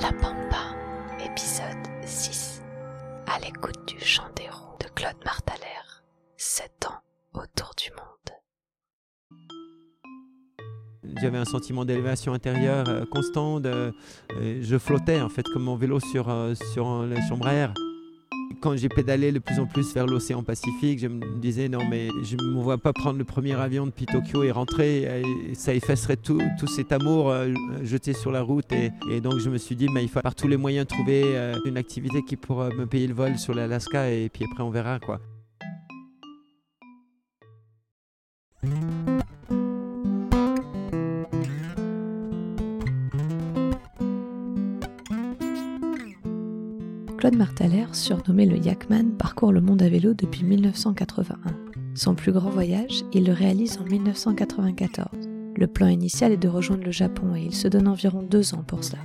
La Pampa, épisode 6. À l'écoute du chant des roues de Claude Martaler. 7 ans autour du monde. J'avais un sentiment d'élévation intérieure euh, euh, je flottais en fait comme mon vélo sur, euh, sur air. Quand j'ai pédalé de plus en plus vers l'océan Pacifique, je me disais non mais je ne me vois pas prendre le premier avion depuis Tokyo et rentrer. Ça effacerait tout, tout cet amour euh, jeté sur la route. Et, et, donc je me suis dit mais il faut par tous les moyens trouver euh, une activité qui pourra me payer le vol sur l'Alaska et puis après on verra quoi. Claude surnommé le Yakman, parcourt le monde à vélo depuis 1981. Son plus grand voyage, il le réalise en 1994. Le plan initial est de rejoindre le Japon et il se donne environ deux ans pour cela.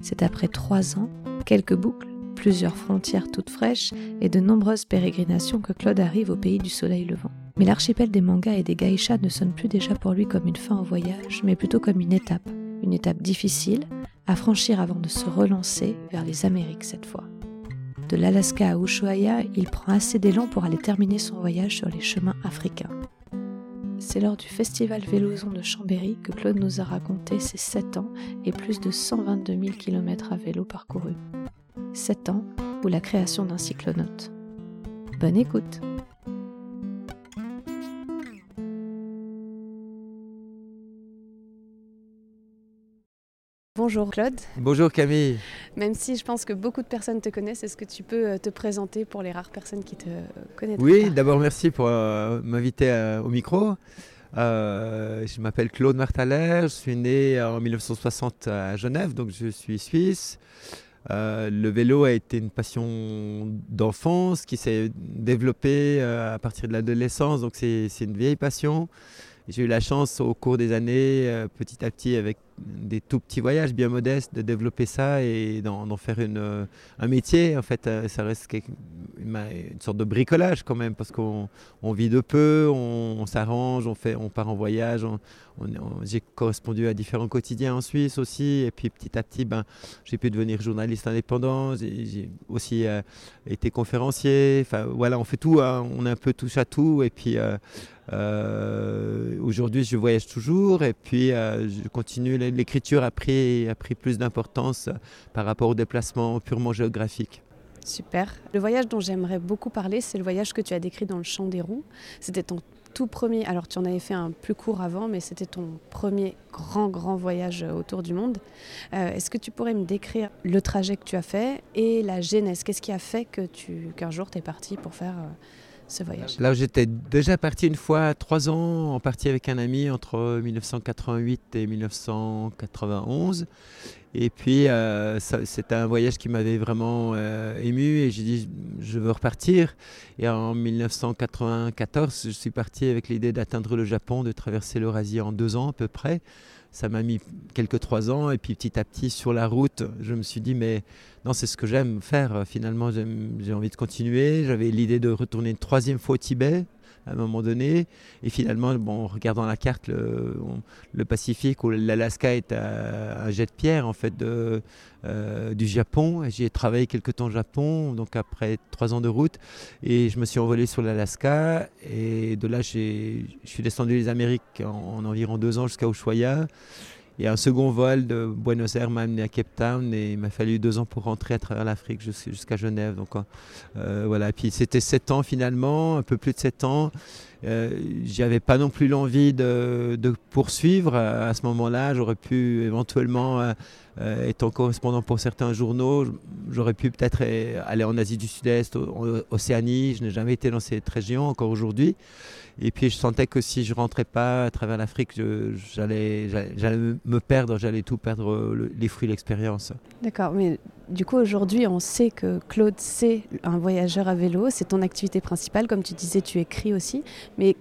C'est après trois ans, quelques boucles, plusieurs frontières toutes fraîches et de nombreuses pérégrinations que Claude arrive au pays du soleil levant. Mais l'archipel des mangas et des geishas ne sonne plus déjà pour lui comme une fin au voyage, mais plutôt comme une étape. Une étape difficile à franchir avant de se relancer vers les Amériques cette fois. De l'Alaska à Ushuaia, il prend assez d'élan pour aller terminer son voyage sur les chemins africains. C'est lors du festival Vélozon de Chambéry que Claude nous a raconté ses 7 ans et plus de 122 000 km à vélo parcourus. 7 ans ou la création d'un cyclonaute. Bonne écoute Bonjour Claude. Bonjour Camille. Même si je pense que beaucoup de personnes te connaissent, est-ce que tu peux euh, te présenter pour les rares personnes qui te connaissent Oui, d'abord merci pour euh, m'inviter euh, au micro. Euh, je m'appelle Claude Martaler, je suis né en 1960 à Genève, donc je suis suisse. Le vélo a été une passion d'enfance qui s'est développée à partir de l'adolescence, donc c'est une vieille passion. J'ai eu la chance au cours des années, euh, petit à petit, avec des tout petits voyages bien modestes, de développer ça et d'en faire une, euh, un métier. En fait, euh, ça reste une, sorte de bricolage quand même, parce qu'on on vit de peu, on, s'arrange, on, on part en voyage. J'ai correspondu à différents quotidiens en Suisse aussi, et puis petit à petit, ben, j'ai pu devenir journaliste indépendant. J'ai aussi été conférencier. Enfin, voilà, on fait tout, hein, on est un peu touche à tout, et puis. Euh, Aujourd'hui, je voyage toujours et puis euh, je continue. L'écriture a pris, a pris plus d'importance par rapport au déplacement purement géographique. Super. Le voyage dont j'aimerais beaucoup parler, c'est le voyage que tu as décrit dans le Champ des Roues. C'était ton tout premier, alors tu en avais fait un plus court avant, mais c'était ton premier grand, grand voyage autour du monde. Euh, Est-ce que tu pourrais me décrire le trajet que tu as fait et la genèse? Qu'est-ce qui a fait que tu, qu'un jour tu es parti pour faire... Euh, ce voyage Là, j'étais déjà parti une fois, trois ans, en partie avec un ami entre 1988 et 1991. Et puis, euh, c'était un voyage qui m'avait vraiment euh, ému et j'ai dit, je veux repartir. Et en 1994, je suis parti avec l'idée d'atteindre le Japon, de traverser l'Eurasie en deux ans à peu près ça m'a mis quelques trois ans et puis petit à petit sur la route, je me suis dit mais non c'est ce que j'aime faire finalement j'ai envie de continuer. J'avais l'idée de retourner une troisième fois au Tibet à un moment donné. Et finalement, bon, en regardant la carte, le, Pacifique ou l'Alaska est à un jet de pierre en fait euh, du Japon. J'ai travaillé quelques temps au Japon, donc après trois ans de route, et je me suis envolé sur l'Alaska. Et de là, je suis descendu les Amériques en, en environ deux ans jusqu'à Ushuaia. Et un second vol de Buenos Aires m'a amené à Cape Town et il m'a fallu deux ans pour rentrer à travers l'Afrique jusqu'à Genève. Donc euh, voilà, puis c'était sept ans finalement, un peu plus de sept ans. Euh, J'avais pas non plus l'envie de, poursuivre à, ce moment-là. J'aurais pu éventuellement, euh, euh, étant correspondant pour certains journaux, j'aurais pu peut-être euh, aller en Asie du Sud-Est, en Océanie. Je n'ai jamais été dans cette région encore aujourd'hui. Et puis je sentais que si je rentrais pas à travers l'Afrique, j'allais me perdre, j'allais tout perdre le, les fruits de l'expérience. D'accord, mais du coup aujourd'hui on sait que Claude c'est un voyageur à vélo, c'est ton activité principale, comme tu disais tu écris aussi, mais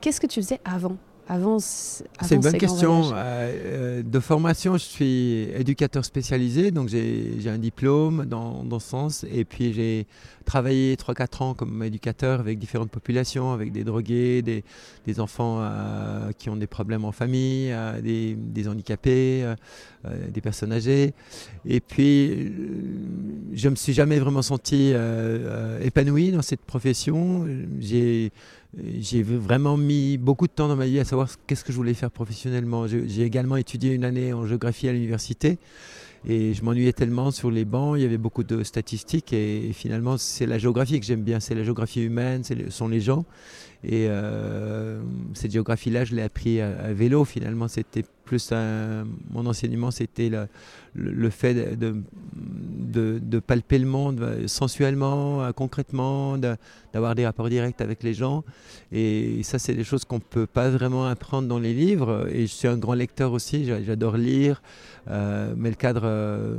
qu'est-ce que tu faisais avant avant, C'est une bonne question. de formation, je suis éducateur spécialisé, donc j'ai un diplôme dans, dans, ce sens. Et puis j'ai travaillé 3-4 ans comme éducateur avec différentes populations, avec des drogués, des, des enfants qui ont des problèmes en famille, des, des, handicapés, des personnes âgées. Et puis, je ne me suis jamais vraiment senti épanoui dans cette profession. J'ai j'ai vraiment mis beaucoup de temps dans ma vie à savoir qu'est-ce que je voulais faire professionnellement. J'ai également étudié une année en géographie à l'université et je m'ennuyais tellement sur les bancs, il y avait beaucoup de statistiques et, finalement c'est la géographie que j'aime bien, c'est la géographie humaine, ce sont les gens. Et euh, cette géographie-là, je l'ai appris à, vélo finalement, c'était plus mon enseignement, c'était le, fait de, de, palper le monde euh, sensuellement, euh, concrètement, d'avoir des rapports directs avec les gens. Et ça, c'est des choses qu'on ne peut pas vraiment apprendre dans les livres. Et je suis un grand lecteur aussi, j'adore lire. Mais le cadre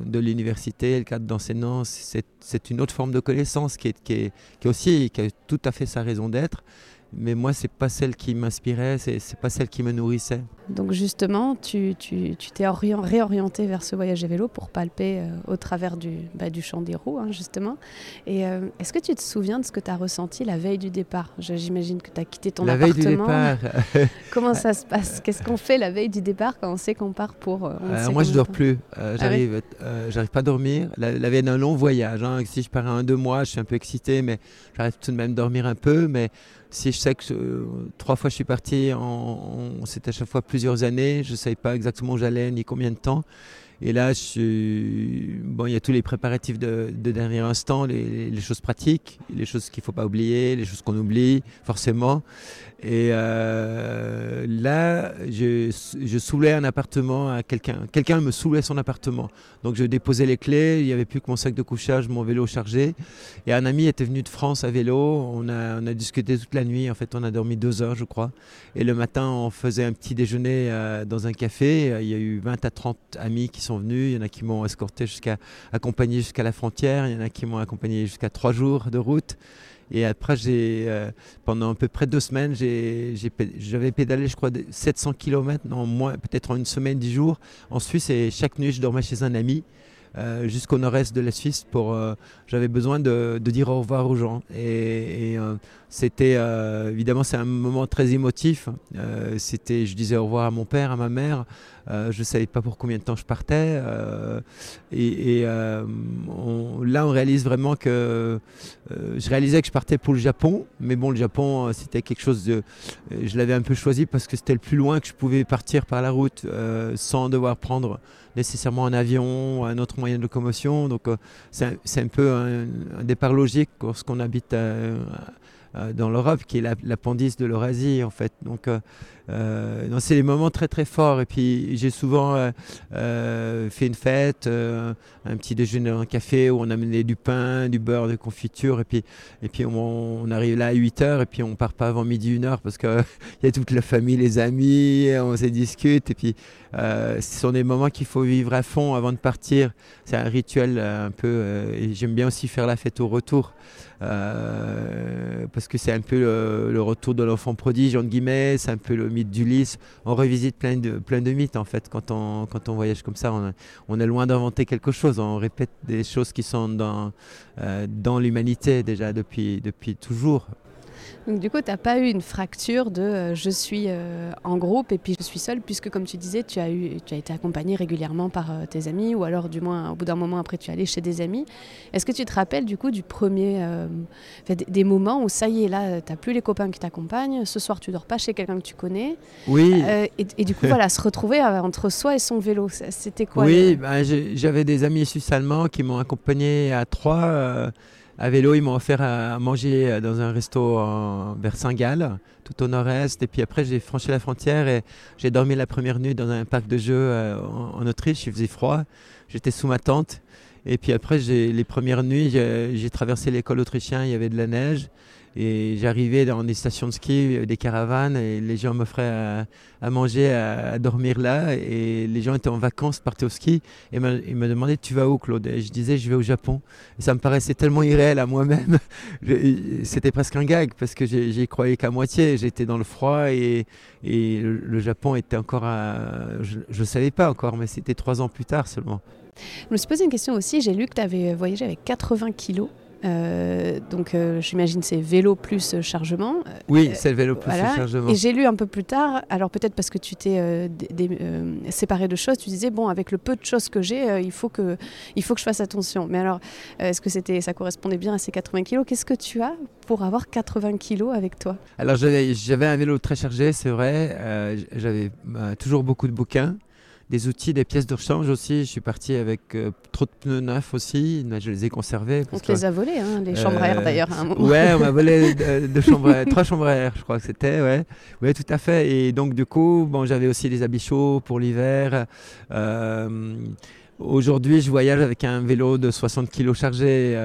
de l'université, le cadre d'enseignant, c'est une autre forme de connaissance qui est, qui est, qui est aussi qui a tout à fait sa raison d'être mais moi c'est pas celle qui m'inspirait, c'est, c'est pas celle qui me nourrissait. Donc justement, tu, tu, tu t'es réorienté vers ce voyage à vélo pour palper euh, au travers du, bah, du champ des roues, hein, justement. Et euh, est-ce que tu te souviens de ce que tu as ressenti la veille du départ? J'imagine que tu as quitté ton la appartement. La veille du départ. Comment ça se passe? Qu'est-ce qu'on fait la veille du départ quand on sait qu'on part pour... Euh, moi je dors plus, ah j'arrive, j'arrive pas à dormir. La, veille d'un long voyage, hein. si je pars un deux mois, je suis un peu excité, mais j'arrive tout de même à dormir un peu. Mais si je sais que euh, trois fois je suis parti, c'était à chaque fois plusieurs années, je ne savais pas exactement où j'allais ni combien de temps. Et là, bon, il y a tous les préparatifs de, dernier instant, les, les, choses pratiques, les choses qu'il ne faut pas oublier, les choses qu'on oublie forcément. Et euh, là, je, je soulais un appartement à quelqu'un. Quelqu'un me soulait son appartement. Donc je déposais les clés, il n'y avait plus que mon sac de couchage, mon vélo chargé. Et un ami était venu de France à vélo. On a, on a discuté toute la nuit. En fait, on a dormi deux heures, je crois. Et le matin, on faisait un petit déjeuner euh, dans un café. Il y a eu 20 à 30 amis qui sont venus. Il y en a qui m'ont escorté jusqu'à, accompagné jusqu'à la frontière. Il y en a qui m'ont accompagné jusqu'à trois jours de route. Et après, j'ai, euh, pendant à peu près deux semaines, j'avais pédalé, je crois, 700 km, non, moins, peut-être en une semaine, dix jours, en Suisse. Et chaque nuit, je dormais chez un ami. Euh, jusqu'au nord-est de la Suisse pour euh, j'avais besoin de, dire au revoir aux gens. Et, c'était évidemment c'est un moment très émotif. C'était je disais au revoir à mon père à ma mère. Je ne savais pas pour combien de temps je partais. Et, là on réalise vraiment que je réalisais que je partais pour le Japon. Mais bon le Japon c'était quelque chose de je l'avais un peu choisi parce que c'était le plus loin que je pouvais partir par la route sans devoir prendre nécessairement un avion, un autre moyen de locomotion. Donc euh, c'est un, peu un, départ logique lorsqu'on habite euh, euh, dans l'Europe, qui est l'appendice de l'Eurasie en fait. Donc euh, c'est des moments très très forts. Et puis j'ai souvent euh, euh, fait une fête, un petit déjeuner dans un café où on amenait du pain, du beurre, de confiture. Et puis, et puis on, arrive là à 8 h et puis on part pas avant midi, une heure parce qu'il y a toute la famille, les amis, on se discute. Et puis ce sont des moments qu'il faut vivre à fond avant de partir. C'est un rituel un peu. et j'aime bien aussi faire la fête au retour. parce que c'est un peu le, retour de l'enfant prodige, entre guillemets, c'est un peu le d'Ulysse. On revisite plein de, plein de mythes en fait quand on, quand on voyage comme ça. On, est loin d'inventer quelque chose. On répète des choses qui sont dans, euh, dans l'humanité déjà depuis, depuis toujours. Donc du coup, tu n'as pas eu une fracture de euh, je suis euh, en groupe et puis je suis seule, puisque comme tu disais, tu as, eu, tu as été accompagnée régulièrement par euh, tes amis, ou alors du moins au bout d'un moment après, tu es allée chez des amis. Est-ce que tu te rappelles du coup du premier, des, moments où ça y est, là, tu n'as plus les copains qui t'accompagnent, ce soir tu dors pas chez quelqu'un que tu connais Oui. Et, du coup, voilà, se retrouver entre soi et son vélo, c'était quoi Oui, bah, j'avais des amis suisses allemands qui m'ont accompagné à trois à vélo, ils m'ont offert à manger dans un resto vers Saint-Gall, tout au nord-est. Et puis après, j'ai franchi la frontière et j'ai dormi la première nuit dans un parc de jeux euh, en, Autriche. Il faisait froid. J'étais sous ma tente. Et puis après, les premières nuits, j'ai traversé l'école autrichienne. Il y avait de la neige. Et j'arrivais dans des stations de ski, des caravanes, et les gens m'offraient à, manger, à, dormir là. Et les gens étaient en vacances, partaient au ski. Et ils me demandaient Tu vas où, Claude? Et je disais Je vais au Japon. Ça me paraissait tellement irréel à moi-même. C'était presque un gag parce que j'y croyais qu'à moitié. J'étais dans le froid et, et le, Japon était encore à. Je ne savais pas encore, mais c'était trois ans plus tard seulement. Je me suis posé une question aussi. J'ai lu que tu avais voyagé avec 80 kilos. Euh, donc euh, j'imagine c'est vélo plus chargement. Oui, euh, c'est le vélo plus chargement. Et j'ai lu un peu plus tard, alors peut-être parce que tu t'es séparé de choses, tu disais bon avec le peu de choses que j'ai, il faut que il faut que je fasse attention. Mais alors est-ce que c'était ça correspondait bien à ces 80 kilos? Qu'est-ce que tu as pour avoir 80 kilos avec toi? Alors j'avais un vélo très chargé, c'est vrai. j'avais toujours beaucoup de bouquins des outils, des pièces de rechange aussi. Je suis parti avec euh, trop de pneus neufs aussi. Je les ai conservés. on te les a volés, hein, les chambres à air euh, d'ailleurs. Ouais, on m'a volé chambres, trois chambres à air, je crois que c'était. Ouais. ouais, tout à fait. Et donc du coup, bon, j'avais aussi des habits chauds pour l'hiver. Euh, aujourd'hui, je voyage avec un vélo de 60 kg chargé.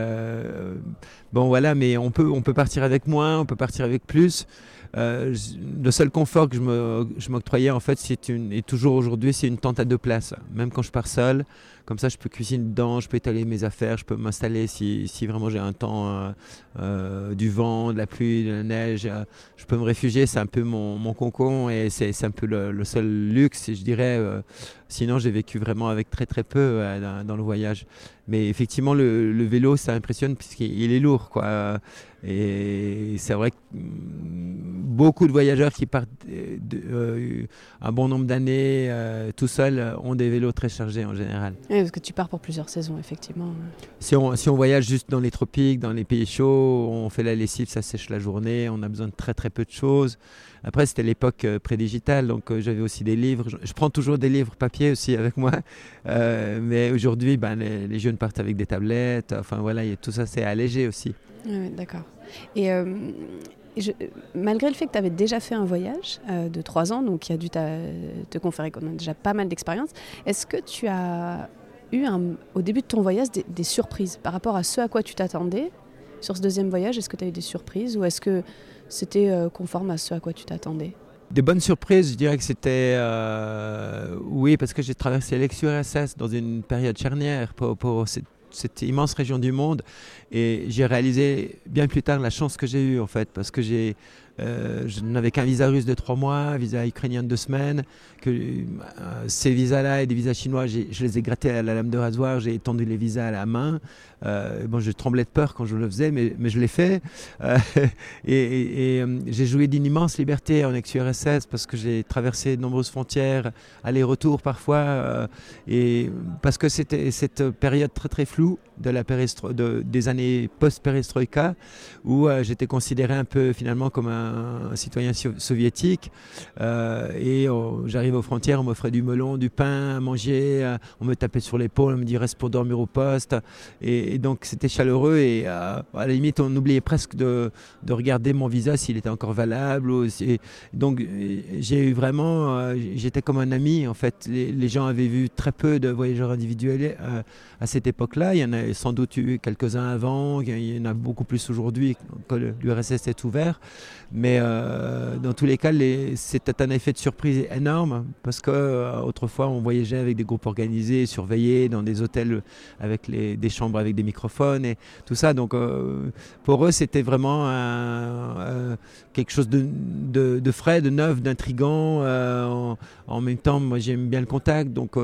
bon, voilà, mais on peut, on peut partir avec moins, on peut partir avec plus. Euh, le seul confort que je m'octroyais, en fait, c'est toujours aujourd'hui, c'est une tente à deux places. Même quand je pars seul, comme ça, je peux cuisiner dedans, je peux étaler mes affaires, je peux m'installer si, vraiment j'ai un temps, euh, euh, du vent, de la pluie, de la neige. je peux me réfugier, c'est un peu mon, mon et c'est un peu le, seul luxe, je dirais. sinon, j'ai vécu vraiment avec très très peu dans, le voyage. Mais effectivement, le, vélo, ça impressionne puisqu'il est lourd. Quoi. Et c'est vrai que beaucoup de voyageurs qui partent euh, un bon nombre d'années euh, tout seuls ont des vélos très chargés en général. Oui, parce que tu pars pour plusieurs saisons, effectivement. Si on, si on voyage juste dans les tropiques, dans les pays chauds, on fait la lessive, ça sèche la journée, on a besoin de très très peu de choses. Après, c'était l'époque euh, pré-digitale, donc j'avais aussi des livres. Je, prends toujours des livres papier aussi avec moi. mais aujourd'hui, ben, les, les, jeunes partent avec des tablettes. Enfin voilà, tout ça, c'est allégé aussi. Oui, d'accord. Et malgré le fait que tu avais déjà fait un voyage euh, de trois ans, donc qui a dû te conférer qu'on a déjà pas mal d'expérience, est-ce que tu as eu au début de ton voyage des, surprises par rapport à ce à quoi tu t'attendais sur ce deuxième voyage? Est-ce que tu as eu des surprises ou est-ce que c'était euh, conforme à ce à quoi tu t'attendais? Des bonnes surprises, je dirais que c'était euh, oui parce que j'ai traversé l'ex-URSS dans une période charnière pour, pour cette immense région du monde. Et j'ai réalisé bien plus tard la chance que j'ai eue, en fait, parce que j'ai euh, je n'avais qu'un visa russe de trois mois, un visa ukrainien de deux semaines. Que, euh, ces visas-là et des visas chinois, je les ai grattés à la lame de rasoir, j'ai étendu les visas à la main. Euh, bon, je tremblais de peur quand je le faisais, mais, mais je l'ai fait. et, j'ai joué d'une immense liberté en ex-URSS parce que j'ai traversé de nombreuses frontières, aller-retour parfois, et parce que c'était cette période très très floue de la de, des années post-perestroïka où j'étais considéré un peu finalement comme un citoyen soviétique. Euh, et oh, j'arrive aux frontières, on m'offrait du melon, du pain à manger, euh, on me tapait sur l'épaule, on me dit reste pour dormir au poste. Donc c'était chaleureux et euh, à la limite on oubliait presque de, de regarder mon visa s'il était encore valable. Donc j'ai eu vraiment, j'étais comme un ami en fait. Les, les, gens avaient vu très peu de voyageurs individuels à cette époque-là. Il y en a sans doute eu quelques-uns avant, il y en a beaucoup plus aujourd'hui quand l'URSS est ouvert. Mais euh, dans tous les cas, c'était un effet de surprise énorme parce qu'autrefois, euh, on voyageait avec des groupes organisés, surveillés, dans des hôtels avec des chambres avec des microphones et tout ça. Donc euh, pour eux, c'était vraiment quelque chose de, frais, de neuf, d'intrigant. En, même temps, moi, j'aime bien le contact, donc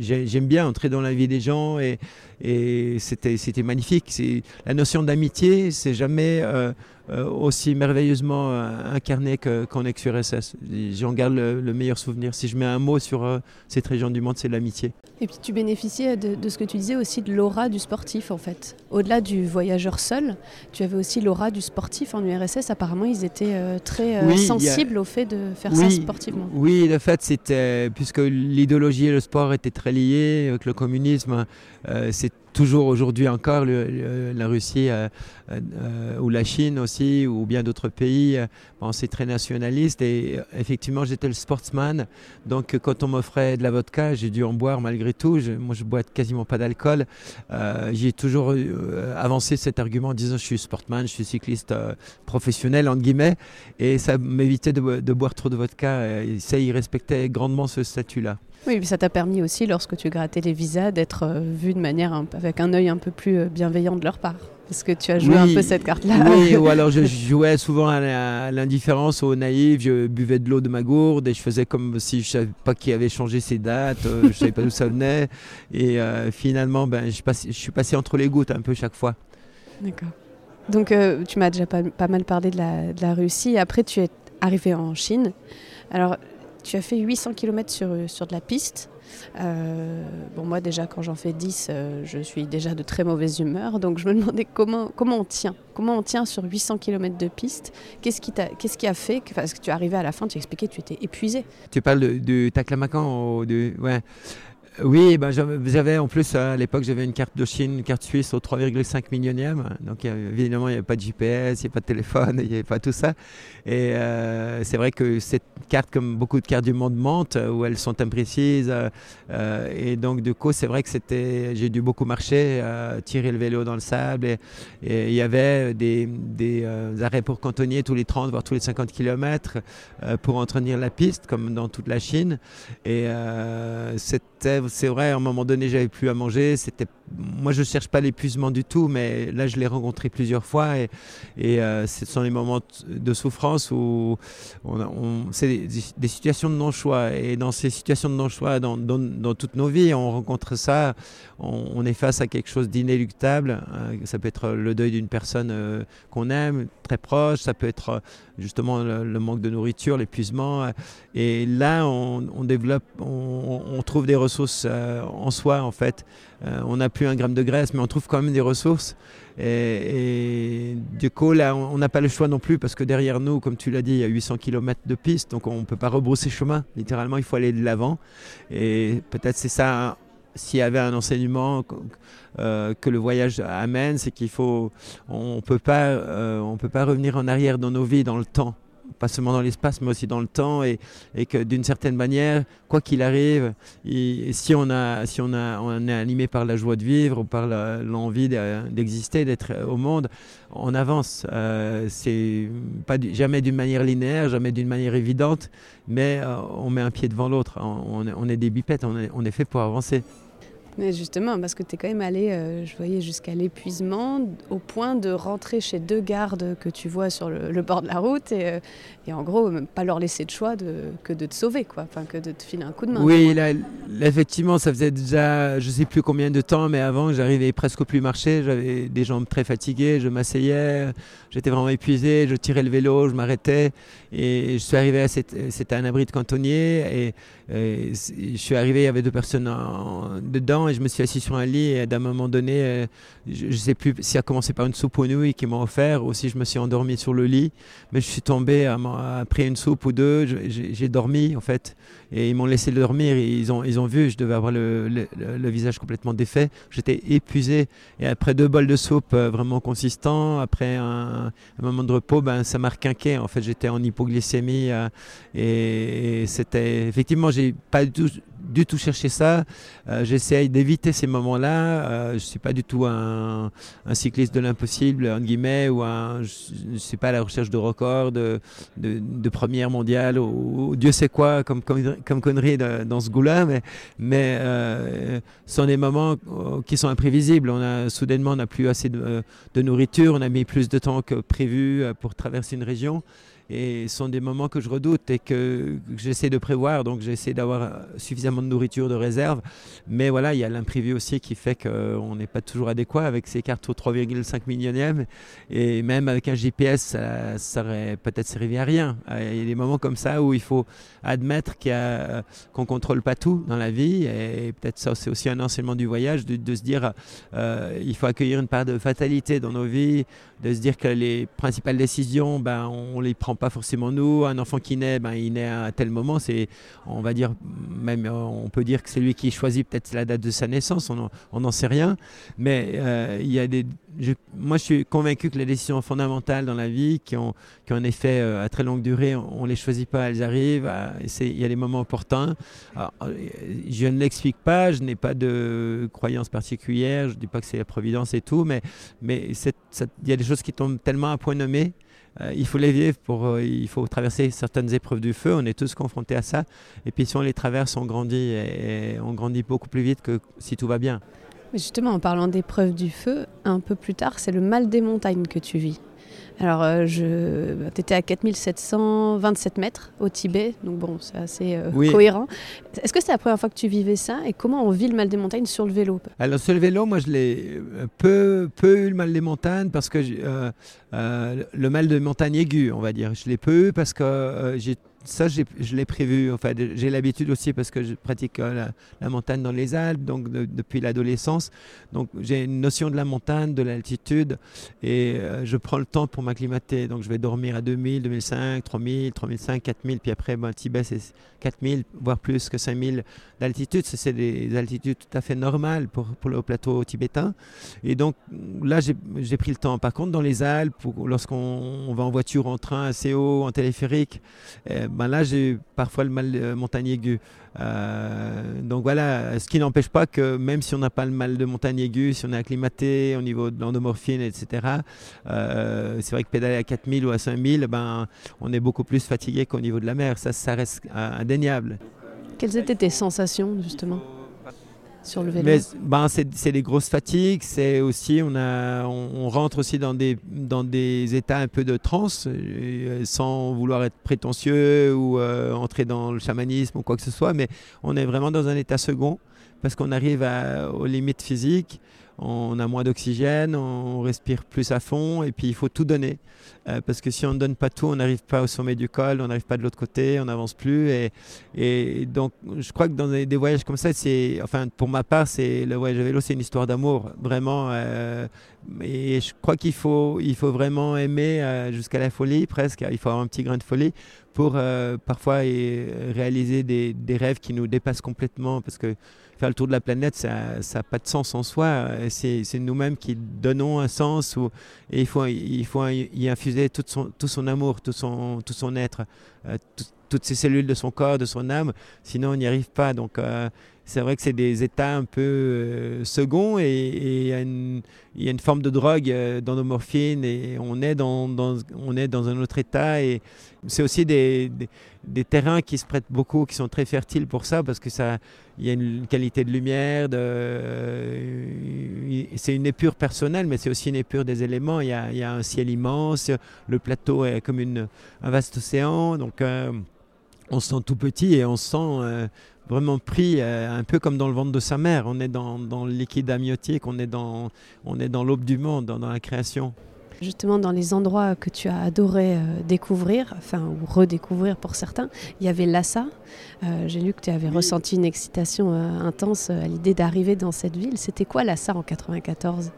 j'aime bien entrer dans la vie des gens et, et c'était magnifique. La notion d'amitié, c'est jamais euh, euh, aussi merveilleusement euh, incarné qu'en ex-URSS. J'en garde le, meilleur souvenir. Si je mets un mot sur cette région du monde, c'est l'amitié. Et puis tu bénéficiais de, ce que tu disais aussi de l'aura du sportif en fait. Au-delà du voyageur seul, tu avais aussi l'aura du sportif en URSS. Apparemment, ils étaient très sensibles au fait de faire ça sportivement. Oui, le fait, c'était, puisque l'idéologie et le sport étaient très liés avec le communisme, c'est toujours aujourd'hui encore la Russie ou la Chine aussi ou bien d'autres pays. Bon, c'est très nationaliste et effectivement j'étais le sportsman. Donc quand on m'offrait de la vodka, j'ai dû en boire malgré tout. moi je bois quasiment pas d'alcool. j'ai toujours avancé cet argument en disant je suis sportsman, je suis cycliste professionnel entre guillemets et ça m'évitait de, boire trop de vodka. Et ça, respectait grandement ce statut-là. Oui, ça t'a permis aussi, lorsque tu grattais les visas, d'être euh, vu de manière avec un œil un peu plus euh, bienveillant de leur part. Parce que tu as joué un peu cette carte-là. Oui, ou alors je jouais souvent à l'indifférence, au naïf. Je buvais de l'eau de ma gourde et je faisais comme si je ne savais pas qui avait changé ses dates, euh, je ne savais pas d'où ça venait. Et finalement, ben, je, je, suis passé entre les gouttes un peu chaque fois. D'accord. Donc tu m'as déjà pas, pas, mal parlé de la, de la Russie. Après, tu es arrivé en Chine. Alors, tu as fait 800 km sur, sur de la piste. Euh, bon, moi, déjà, quand j'en fais 10, euh, je suis déjà de très mauvaise humeur. Donc, je me demandais comment, comment on tient. Comment on tient sur 800 km de piste Qu'est-ce qui, qu'est-ce qui a fait que, parce que tu es arrivé à la fin, tu expliquais que tu étais épuisé. Tu parles de, de Taklamakan de, ouais. Oui, ben j'avais en plus à l'époque j'avais une carte de Chine, une carte suisse au 3,5 millionième. Donc évidemment il n'y avait pas de GPS, il n'y avait pas de téléphone, il n'y avait pas tout ça. Et euh, c'est vrai que cette carte, comme beaucoup de cartes du monde, mentent où elles sont imprécises. Euh, et donc du coup c'est vrai que c'était, j'ai dû beaucoup marcher, euh, tirer le vélo dans le sable. Et, il y avait des, des arrêts pour cantonniers tous les 30 voire tous les 50 km pour entretenir la piste, comme dans toute la Chine. Et c'était c'est vrai, à un moment donné, j'avais plus à manger. C'était, moi, je cherche pas l'épuisement du tout, mais là, je l'ai rencontré plusieurs fois et, euh, ce sont les moments de souffrance où on, c'est des, situations de non-choix. Et dans ces situations de non-choix, dans, dans, toutes nos vies, on rencontre ça. On, est face à quelque chose d'inéluctable. Euh, ça peut être le deuil d'une personne euh, qu'on aime, très proche. Ça peut être justement le, manque de nourriture, l'épuisement. Et là, on, développe, on trouve des ressources euh, en soi en fait. Euh, on n'a plus un gramme de graisse, mais on trouve quand même des ressources. Et, du coup, là, on n'a pas le choix non plus parce que derrière nous, comme tu l'as dit, il y a 800 km de piste, donc on ne peut pas rebrousser chemin. Littéralement, il faut aller de l'avant. Et peut-être c'est ça s'il y avait un enseignement euh, que le voyage amène, c'est qu'il faut, on peut pas, on peut pas revenir en arrière dans nos vies, dans le temps pas seulement dans l'espace, mais aussi dans le temps, et, et que d'une certaine manière, quoi qu'il arrive, si, on, a, si on, a, on est animé par la joie de vivre ou par l'envie d'exister, d'être au monde, on avance. Euh, c'est pas jamais d'une manière linéaire, jamais d'une manière évidente, mais euh, on met un pied devant l'autre. On, on, est des bipèdes, on est, on est fait pour avancer. Mais justement, parce que tu es quand même allé, euh, je voyais, jusqu'à l'épuisement, au point de rentrer chez deux gardes que tu vois sur le, bord de la route et, euh, et, en gros, pas leur laisser de choix de, que de te sauver, quoi. Enfin, que de te filer un coup de main. Oui, là, effectivement, ça faisait déjà, je sais plus combien de temps, mais avant, j'arrivais presque plus marcher. J'avais des jambes très fatiguées, je m'asseyais, j'étais vraiment épuisé, je tirais le vélo, je m'arrêtais et je suis arrivé à c'était un abri de cantonnier et, je suis arrivé, il y avait deux personnes dedans et je me suis assis sur un lit et d'un moment donné, euh, je ne sais plus si a commencé par une soupe aux nouilles qu'ils m'ont offert ou si je me suis endormi sur le lit, mais je suis tombé après une soupe ou deux, j'ai dormi en fait. Et ils m'ont laissé dormir. Et ils ont, ils ont vu, je devais avoir le, le, visage complètement défait, j'étais épuisé. Et après deux bols de soupe euh, vraiment consistants, après un, moment de repos, ben, ça m'a requinqué, en fait j'étais en hypoglycémie euh, et, et c'était effectivement j'ai pas du tout du tout cherché ça. Euh, J'essaye d'éviter ces moments-là. Euh, je ne suis pas du tout un, cycliste de l'impossible, en guillemets, ou je ne suis pas à la recherche de records, de, de, première mondiale, ou, Dieu sait quoi, comme, comme, connerie dans ce goût-là. Mais, mais euh, ce sont des moments euh, qui sont imprévisibles. On a, soudainement, on n'a plus assez de, de nourriture, on a mis plus de temps que prévu pour traverser une région. Et ce sont des moments que je redoute et que, j'essaie de prévoir. Donc j'essaie d'avoir suffisamment de nourriture de réserve. Mais voilà, il y a l'imprévu aussi qui fait qu'on n'est pas toujours adéquat avec ces cartes au 3,5 millionième. Et même avec un GPS, ça, ça peut-être servi à rien. Il y a des moments comme ça où il faut admettre qu'on ne contrôle pas tout dans la vie. Et peut-être ça, c'est aussi un enseignement du voyage, de, se dire euh, il faut accueillir une part de fatalité dans nos vies, de se dire que les principales décisions, ben, on les prend pas forcément nous. Un enfant qui naît, ben, il naît à tel moment. C'est, on va dire, même, euh, on peut dire que c'est lui qui choisit peut-être la date de sa naissance. On n'en sait rien. Mais euh, il y a des, moi, je suis convaincu que les décisions fondamentales dans la vie, qui ont, un effet euh, à très longue durée, on ne les choisit pas, elles arrivent. Il y a des moments opportuns. Euh, je ne l'explique pas, je n'ai pas de croyance particulière, je ne dis pas que c'est la providence et tout, mais il y a des choses qui tombent tellement à point nommé euh, il faut les vivre, il faut traverser certaines épreuves du feu, on est tous confrontés à ça. Et puis si on les traverse, on grandit et, on grandit beaucoup plus vite que si tout va bien. Justement, en parlant d'épreuves du feu, un peu plus tard, c'est le mal des montagnes que tu vis. Alors, euh, je... Bah, tu étais à 4727 mètres au Tibet, donc bon, c'est assez euh, cohérent. Est-ce que c'est la première fois que tu vivais ça et comment on vit le mal des montagnes sur le vélo Alors, sur le vélo, moi, je l'ai euh, peu, peu eu le mal des montagnes parce que le mal de montagne aigu, on va dire, je l'ai peu eu parce que j'ai ça, je l'ai prévu. Enfin, j'ai l'habitude aussi parce que je pratique euh, la, montagne dans les Alpes, donc depuis l'adolescence. Donc, j'ai une notion de la montagne, de l'altitude, et euh, je prends le temps pour m'acclimater. Donc, je vais dormir à 2000, 2005, 3000, 3005, 4000, puis après, ben, Tibet, c'est 4000, voire plus que 5000 d'altitude. C'est des altitudes tout à fait normales pour, pour le plateau tibétain. Et donc, là, j'ai pris le temps. Par contre, dans les Alpes, lorsqu'on va en voiture, en train, assez haut, en téléphérique, euh, ben là j'ai parfois le mal de montagne aiguë. Euh, donc voilà, ce qui n'empêche pas que même si on n'a pas le mal de montagne aiguë, si on est acclimaté au niveau de l'endomorphine, etc., euh, c'est vrai que pédaler à 4000 ou à 5000, ben, on est beaucoup plus fatigué qu'au niveau de la mer. Ça, ça reste indéniable. Quelles étaient tes sensations justement? Sur le vélo ben, c'est des grosses fatigues. C'est aussi on a on, rentre aussi dans des dans des états un peu de transe, euh, sans vouloir être prétentieux ou euh, entrer dans le chamanisme ou quoi que ce soit. Mais on est vraiment dans un état second parce qu'on arrive aux limites physiques on a moins d'oxygène, on respire plus à fond et puis il faut tout donner. Euh, parce que si on ne donne pas tout, on n'arrive pas au sommet du col, on n'arrive pas de l'autre côté, on n'avance plus. Et, donc je crois que dans des, voyages comme ça, c'est, enfin pour ma part, c'est le voyage à vélo, c'est une histoire d'amour, vraiment. Euh, et je crois qu'il faut, il faut vraiment aimer euh, jusqu'à la folie presque. Il faut avoir un petit grain de folie pour parfois réaliser des, des, rêves qui nous dépassent complètement parce que faire le tour de la planète, ça n'a pas de sens en soi. C'est nous-mêmes qui donnons un sens et il faut, il faut y infuser tout son, tout son amour, tout son, tout son être, euh, toutes ces cellules de son corps, de son âme. Sinon, on n'y arrive pas. Donc, euh, c'est vrai que c'est des états un peu euh, seconds et il y, a une forme de drogue euh, dans nos morphines et on est dans, on est dans un autre état et c'est aussi des, des, terrains qui se prêtent beaucoup, qui sont très fertiles pour ça parce que ça, il y a une qualité de lumière, euh, c'est une épure personnelle mais c'est aussi une épure des éléments. Il y, a, y a un ciel immense, le plateau est comme une, un vaste océan donc on se sent tout petit et on se sent vraiment pris euh, un peu comme dans le ventre de sa mère. On est dans, dans le liquide amniotique, on est dans, on est dans l'aube du monde, dans, dans la création. Justement, dans les endroits que tu as adoré euh, découvrir, enfin, ou redécouvrir pour certains, il y avait Lhasa. Euh, j'ai lu que tu avais ressenti une excitation intense à l'idée d'arriver dans cette ville. C'était quoi Lhasa en 94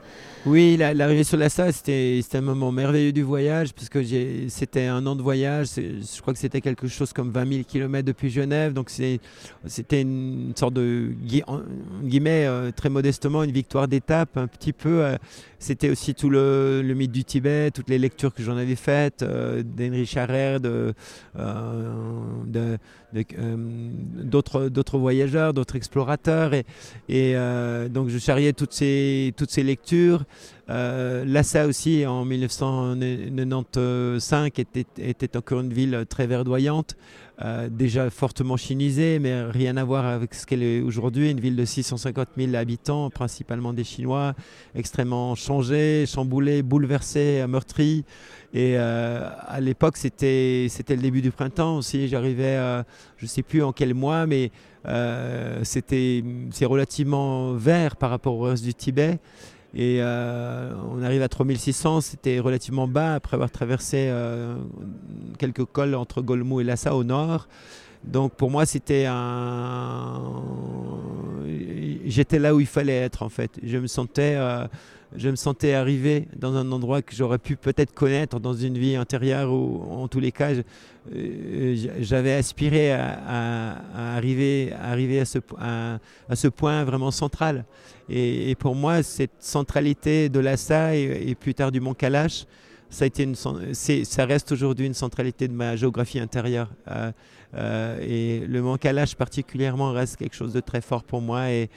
oui, l'arrivée sur la salle, c'était un moment merveilleux du voyage, puisque c'était un an de voyage. Je crois que c'était quelque chose comme 20 000 km depuis Genève. Donc c'était une sorte de, guillemets, euh, très modestement, une victoire d'étape, un petit peu. Euh, c'était aussi tout le, mythe du Tibet, toutes les lectures que j'en avais faites, euh, d'Henry Charrer, de, de d'autres voyageurs, d'autres explorateurs. Et, et donc je charriais toutes ces, toutes ces lectures. Euh, Lhasa aussi, en 1995, était, était encore une ville très verdoyante, euh, déjà fortement chinisée, mais rien à voir avec ce qu'elle est aujourd'hui. Une ville de 650 000 habitants, principalement des Chinois, extrêmement changée, chamboulée, bouleversée, meurtrie. Et euh, à l'époque, c'était le début du printemps aussi. J'arrivais, je ne sais plus en quel mois, mais c'était c'est relativement vert par rapport au reste du Tibet. Et euh, on arrive à 3600, c'était relativement bas après avoir traversé euh, quelques cols entre Golmou et Lhasa au nord. Donc pour moi, c'était un. j'étais là où il fallait être en fait. Je me sentais, euh, je me sentais arrivé dans un endroit que j'aurais pu peut-être connaître dans une vie antérieure ou en tous les cas, euh, j'avais aspiré à, arriver, à, ce, point vraiment central. Et, pour moi, cette centralité de Lhasa et, plus tard du Mont Kalash, ça, a été une, ça reste aujourd'hui une centralité de ma géographie intérieure. Euh, euh, et le Mont Kalash particulièrement reste quelque chose de très fort pour moi. Et,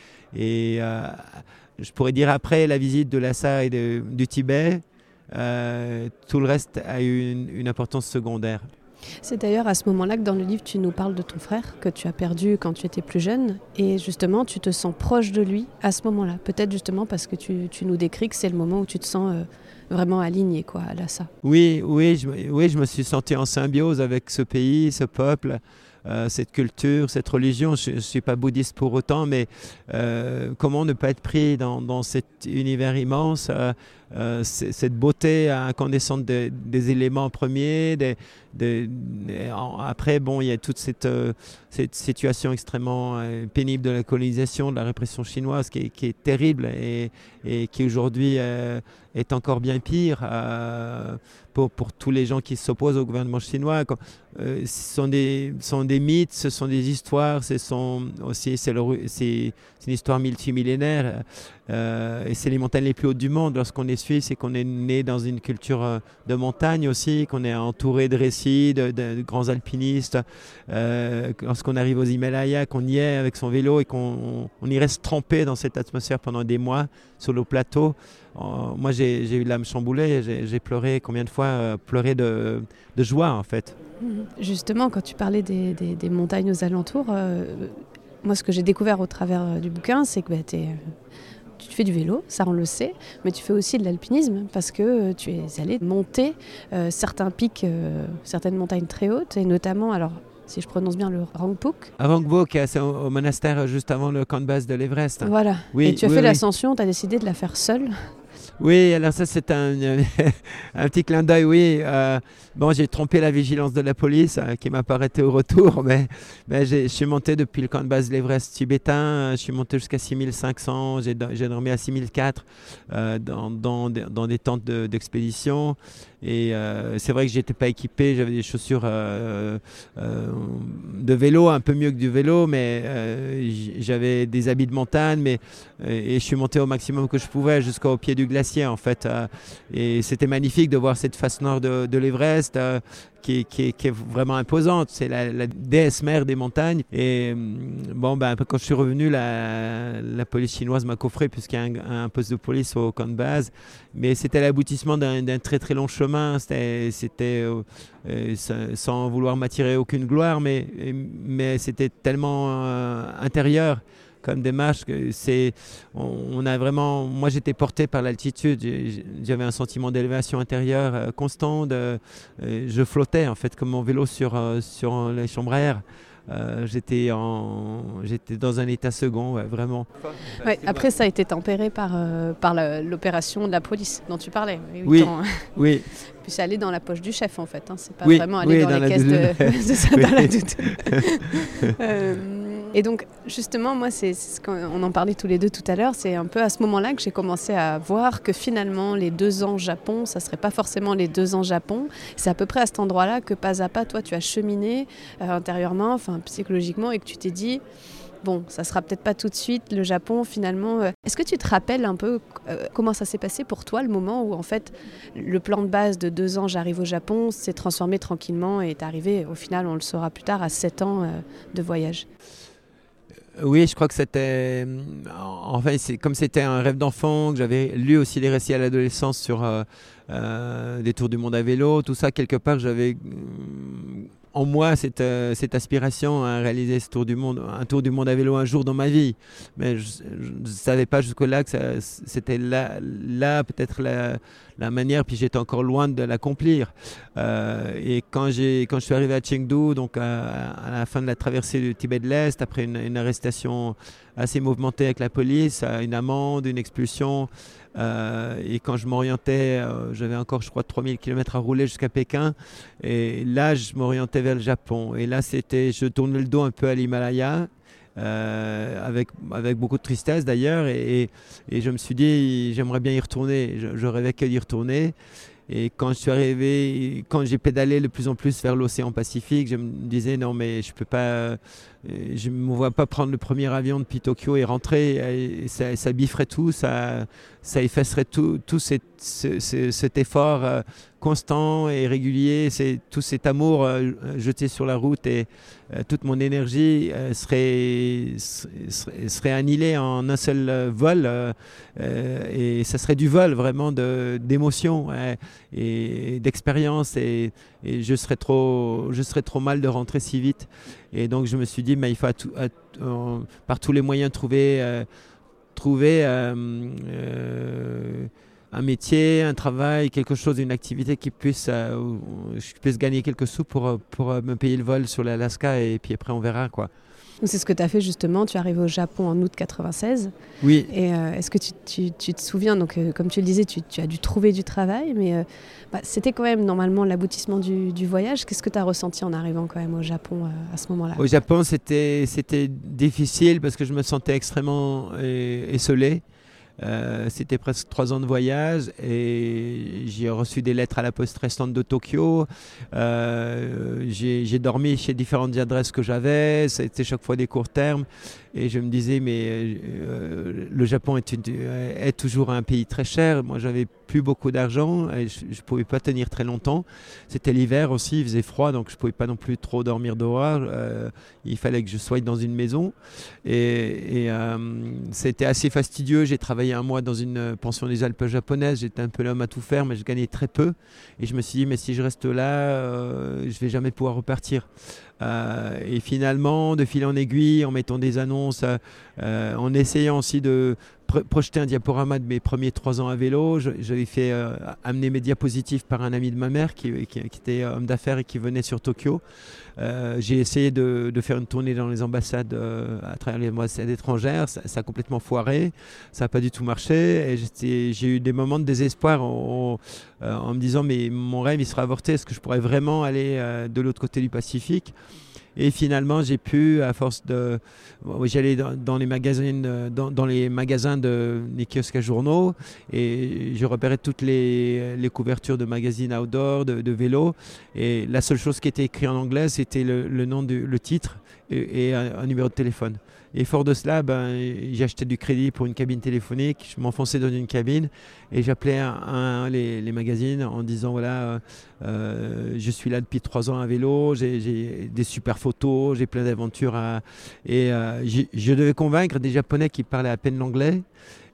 je pourrais dire après la visite de Lhasa et du Tibet, tout le reste a eu une, importance secondaire. C'est d'ailleurs à ce moment-là que dans le livre tu nous parles de ton frère que tu as perdu quand tu étais plus jeune et justement tu te sens proche de lui à ce moment-là. Peut-être justement parce que tu, tu nous décris que c'est le moment où tu te sens vraiment aligné quoi, à ça. Oui, oui je, oui, je me suis senti en symbiose avec ce pays, ce peuple. Euh, cette culture, cette religion. Je ne suis pas bouddhiste pour autant, mais euh, comment ne pas être pris dans, dans cet univers immense euh, euh, cette beauté incandescente des, des éléments premiers. Des, après, bon, il y a toute cette, euh, cette situation extrêmement euh, pénible de la colonisation, de la répression chinoise qui est, qui est terrible et, et qui aujourd'hui est encore bien pire pour, pour, tous les gens qui s'opposent au gouvernement chinois. ce sont des, sont des mythes, ce sont des histoires, ce aussi c'est une histoire multimillénaire. Euh, et c'est les montagnes les plus hautes du monde. Lorsqu'on est suisse, c'est qu'on est né dans une culture euh, de montagne aussi, qu'on est entouré de récits, de, grands alpinistes. Euh, lorsqu'on arrive aux Himalayas, qu'on y est avec son vélo et qu'on y reste trempé dans cette atmosphère pendant des mois sur le plateau. moi, j'ai eu l'âme chamboulée, j'ai pleuré combien de fois Pleuré de, joie en fait. Justement, quand tu parlais des, des, montagnes aux alentours, moi, ce que j'ai découvert au travers du bouquin, c'est que bah, tu es tu fais du vélo, ça on le sait, mais tu fais aussi de l'alpinisme parce que euh, tu es allé monter euh, certains pics, euh, certaines montagnes très hautes, et notamment, alors si je prononce bien le Rangpuk. Rangpuk, c'est au, monastère juste avant le camp de base de l'Everest. Voilà. Oui, et tu as fait l'ascension, tu as décidé de la faire seule. Oui, alors ça c'est un, un, petit clin d'œil, oui. Euh, bon, j'ai trompé la vigilance de la police euh, qui m'a arrêté au retour, mais, je suis monté depuis le camp de base de l'Everest tibétain, je suis monté jusqu'à 6500, j'ai dormi à 6004 euh, dans, des tentes d'expédition. et c'est vrai que j'étais pas équipé, j'avais des chaussures de vélo, un peu mieux que du vélo, mais j'avais des habits de montagne, mais, et je suis monté au maximum que je pouvais jusqu'au pied du glacier en fait. Euh, et c'était magnifique de voir cette face nord de, l'Everest euh, qui, est vraiment imposante. C'est la, déesse mère des montagnes. Et mm, bon, ben, quand je suis revenu, la, police chinoise m'a coffré puisqu'il y a un, poste de police au camp de base. Mais c'était l'aboutissement d'un très très long chemin. C'était euh, sans vouloir m'attirer aucune gloire, mais, mais c'était tellement intérieur comme démarche. C'est, on, a vraiment, moi j'étais porté par l'altitude. J'avais un sentiment d'élévation intérieure euh, constant. De, euh, je flottais en fait comme mon vélo sur euh, sur les chambres à air. j'étais en j'étais dans un état second vraiment après ça a été tempéré par par l'opération de la police dont tu parlais oui oui puis c'est aller dans la poche du chef en fait hein. c'est pas vraiment aller dans, les caisses de, ça, dans la doute. Et donc, justement, moi, c'est ce qu'on en parlait tous les deux tout à l'heure, c'est un peu à ce moment-là que j'ai commencé à voir que finalement, les deux ans Japon, ça serait pas forcément les deux ans Japon. C'est à peu près à cet endroit-là que pas à pas, toi, tu as cheminé euh, intérieurement, enfin psychologiquement, et que tu t'es dit bon, ça sera peut-être pas tout de suite le Japon finalement. Euh. Est-ce que tu te rappelles un peu euh, comment ça s'est passé pour toi le moment où en fait le plan de base de deux ans j'arrive au Japon s'est transformé tranquillement et est arrivé au final on le saura plus tard à sept ans de voyage? Oui, je crois que c'était. Enfin, c'est comme c'était un rêve d'enfant, que j'avais lu aussi des récits à l'adolescence sur euh, euh, des tours du monde à vélo, tout ça, quelque part, j'avais en moi cette, euh, cette, aspiration à réaliser ce tour du monde, un tour du monde à vélo un jour dans ma vie. Mais je ne savais pas jusque-là que c'était là, là peut-être la, la, manière, puis j'étais encore loin de l'accomplir. Euh, et quand, quand je suis arrivé à Chengdu, donc à, la fin de la traversée du Tibet de l'Est, après une, une arrestation assez mouvementée avec la police, une amende, une expulsion, euh, et quand je m'orientais, euh, j'avais encore, je crois, 3000 km à rouler jusqu'à Pékin. Et là, je m'orientais vers le Japon. Et là, c'était, je tournais le dos un peu à l'Himalaya. avec, avec beaucoup de tristesse d'ailleurs. Et, je me suis dit, j'aimerais bien y retourner. Je, je rêvais qu'à y retourner. Et quand je suis arrivé, quand j'ai pédalé de plus en plus vers l'océan Pacifique, je me disais non mais je peux pas, euh, je ne me vois pas prendre le premier avion depuis Tokyo et rentrer, ça, ça, bifferait tout, ça, effacerait tout, tout cet, effort euh, constant et régulier, tout cet amour euh, jeté sur la route et toute mon énergie serait, serait, serait, annihilée en un seul vol et ça serait du vol vraiment d'émotion et d'expérience et, et, je serais trop, je serais trop mal de rentrer si vite. Et donc je me suis dit, mais il faut par tous les moyens trouver, euh, trouver euh, euh, un métier, un travail, quelque chose, une activité qui puisse, je puisse gagner quelques sous pour, pour me payer le vol sur l'Alaska et puis après on verra quoi. C'est ce que tu as fait justement, tu arrives au Japon en août 96. Oui. Et euh, est-ce que tu, tu, tu, te souviens, donc euh, comme tu le disais, tu, tu, as dû trouver du travail, mais euh, bah, c'était quand même normalement l'aboutissement du, du, voyage. Qu'est-ce que tu as ressenti en arrivant quand même au Japon à ce moment-là? Au Japon, c'était difficile parce que je me sentais extrêmement esselé. Euh, c'était presque trois ans de voyage et j'ai reçu des lettres à la poste restante de Tokyo. Euh, j'ai dormi chez différentes adresses que j'avais. C'était chaque fois des courts termes. Et je me disais, mais euh, le Japon est, est, toujours un pays très cher. Moi, j'avais plus beaucoup d'argent et je ne pouvais pas tenir très longtemps. C'était l'hiver aussi, il faisait froid, donc je ne pouvais pas non plus trop dormir dehors. Euh, il fallait que je sois dans une maison. Et, euh, c'était assez fastidieux. J'ai travaillé un mois dans une pension des Alpes japonaises. J'étais un peu l'homme à tout faire, mais je gagnais très peu. Et je me suis dit, mais si je reste là, je ne vais jamais pouvoir repartir. Euh, et finalement, de fil en aiguille, en mettant des annonces, euh, en essayant aussi de projeter un diaporama de mes premiers trois ans à vélo. J'avais fait euh, amener mes diapositives par un ami de ma mère qui, était homme d'affaires et qui venait sur Tokyo. Euh, j'ai essayé de, faire une tournée dans les ambassades euh, à travers les ambassades étrangères. Ça, a complètement foiré. Ça n'a pas du tout marché. J'ai eu des moments de désespoir en, en, me disant mais mon rêve il sera avorté. Est-ce que je pourrais vraiment aller de l'autre côté du Pacifique? Et finalement, j'ai pu, à force de. J'allais dans, les magasins, dans, les magasins de kiosques à journaux et je repérais toutes les, couvertures de magazines outdoor, de, de vélos. Et la seule chose qui était écrite en anglais, c'était le, le, nom du le titre et, un, numéro de téléphone. Et fort de cela, ben, acheté du crédit pour une cabine téléphonique. Je m'enfonçais dans une cabine et j'appelais un, les, les, magazines en disant voilà, euh, euh, je suis là depuis trois ans à vélo, j'ai des super photos, j'ai plein d'aventures. Et euh, je devais convaincre des Japonais qui parlaient à peine l'anglais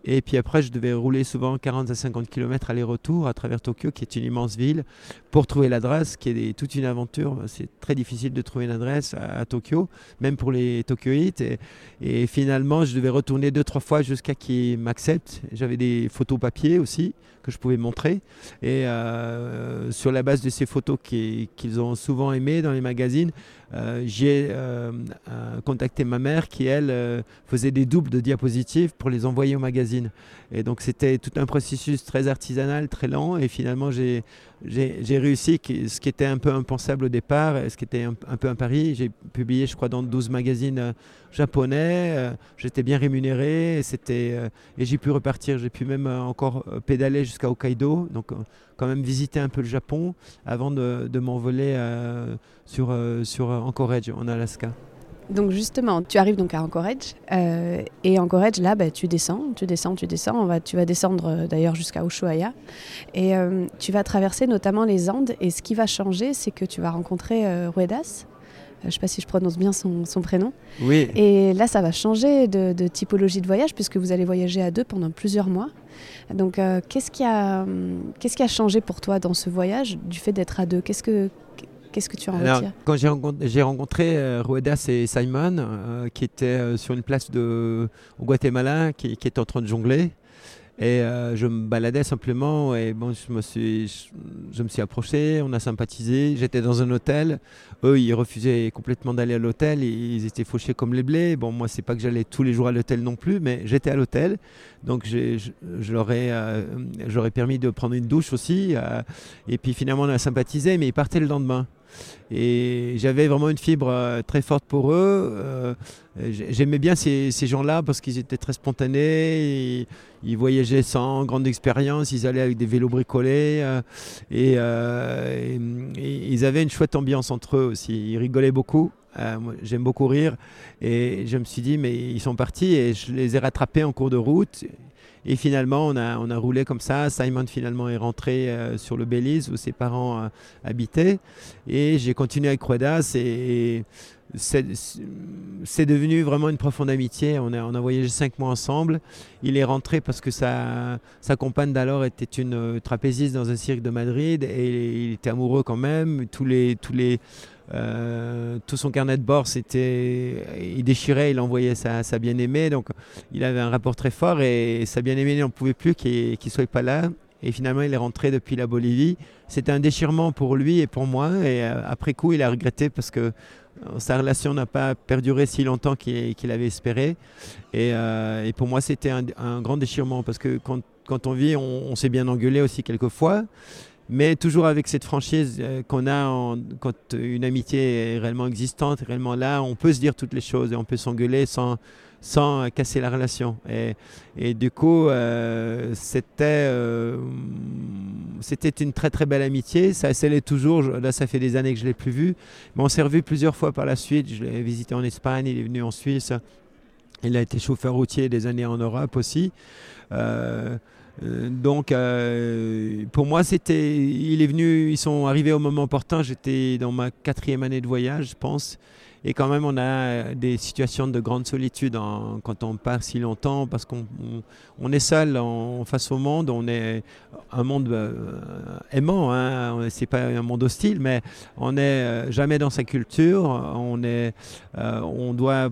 et puis après, je devais rouler souvent 40 à 50 km aller-retour à travers Tokyo, qui est une immense ville, pour trouver l'adresse, qui est toute une aventure. C'est très difficile de trouver une adresse à, Tokyo, même pour les Tokyoites. Et, et, finalement, je devais retourner deux, trois fois jusqu'à qu'ils m'acceptent. J'avais des photos papier aussi que je pouvais montrer. Et euh, sur la base de ces photos qu'ils ont souvent aimées dans les magazines, euh, j'ai euh, contacté ma mère qui, elle, faisait des doubles de diapositives pour les envoyer au magazine. Et donc c'était tout un processus très artisanal, très lent. Et finalement, j'ai j'ai réussi ce qui était un peu impensable au départ, ce qui était un, peu un pari. J'ai publié, je crois, dans 12 magazines euh, japonais. Euh, j'étais bien rémunéré euh, et j'ai pu repartir. J'ai pu même encore pédaler jusqu'à Hokkaido, donc quand même visiter un peu le Japon avant de, de m'envoler sur, sur Anchorage en Alaska. Donc justement, tu arrives donc à Anchorage euh, et Anchorage là, bah, tu descends, tu descends, tu descends. On va, tu vas descendre euh, d'ailleurs jusqu'à Ushuaia et euh, tu vas traverser notamment les Andes. Et ce qui va changer, c'est que tu vas rencontrer Ruedas. je ne sais pas si je prononce bien son, prénom. Oui. Et là, ça va changer de, de, typologie de voyage puisque vous allez voyager à deux pendant plusieurs mois. Donc, qu'est-ce qui a, qu'est-ce qui a changé pour toi dans ce voyage du fait d'être à deux? Qu'est-ce que Qu'est-ce que tu en retires Quand j'ai rencontré, rencontré euh, Ruedas et Simon, euh, qui étaient euh, sur une place de, au Guatemala, qui, qui étaient en train de jongler, et je me baladais simplement et bon, je me suis, je, me suis approché, on a sympathisé. J'étais dans un hôtel. Eux, ils refusaient complètement d'aller à l'hôtel. Ils étaient fauchés comme les blés. Bon, moi, c'est pas que j'allais tous les jours à l'hôtel non plus, mais j'étais à l'hôtel. Donc, je, je, leur ai, permis de prendre une douche aussi. et puis finalement, on a sympathisé, mais ils partaient le lendemain. Et j'avais vraiment une fibre très forte pour eux. J'aimais bien ces, gens-là parce qu'ils étaient très spontanés, ils, voyageaient sans grande expérience, ils allaient avec des vélos bricolés et, ils avaient une chouette ambiance entre eux aussi. Ils rigolaient beaucoup. J'aime beaucoup rire et je me suis dit mais ils sont partis et je les ai rattrapés en cours de route et finalement, on a, on a roulé comme ça. Simon finalement est rentré euh, sur le Belize où ses parents euh, habitaient. Et j'ai continué avec Ruedas et, c'est devenu vraiment une profonde amitié. On a, on a voyagé cinq mois ensemble. Il est rentré parce que sa, sa compagne d'alors était une euh, trapéziste dans un cirque de Madrid et il était amoureux quand même. Tous les, tous les, tout son carnet de bord, c'était, il déchirait, il envoyait sa, sa bien-aimée. Donc, il avait un rapport très fort et sa bien-aimée n'en pouvait plus qu'il ne soit pas là. Et finalement, il est rentré depuis la Bolivie. C'était un déchirement pour lui et pour moi. Et euh, après coup, il a regretté parce que euh, sa relation n'a pas perduré si longtemps qu'il avait espéré. Et, et pour moi, c'était un, un, grand déchirement parce que quand, quand on vit, on, on s'est bien engueulé aussi quelquefois mais toujours avec cette franchise euh, qu'on a quand une amitié est réellement existante, réellement là, on peut se dire toutes les choses et on peut s'engueuler sans, sans casser la relation. Et, du coup, euh, c'était, euh, c'était une très très belle amitié. Ça, l'est toujours. Là, ça fait des années que je ne l'ai plus vu. Mais on s'est revu plusieurs fois par la suite. Je l'ai visité en Espagne, il est venu en Suisse. Il a été chauffeur routier des années en Europe aussi. Donc, euh, pour moi, c'était, il est venu, ils sont arrivés au moment opportun. J'étais dans ma quatrième année de voyage, je pense. Et quand même, on a des situations de grande solitude quand on part si longtemps, parce qu'on on, est seul en, face au monde. On est un monde euh, aimant, hein, c'est pas un monde hostile, mais on n'est jamais dans sa culture. On est, on doit,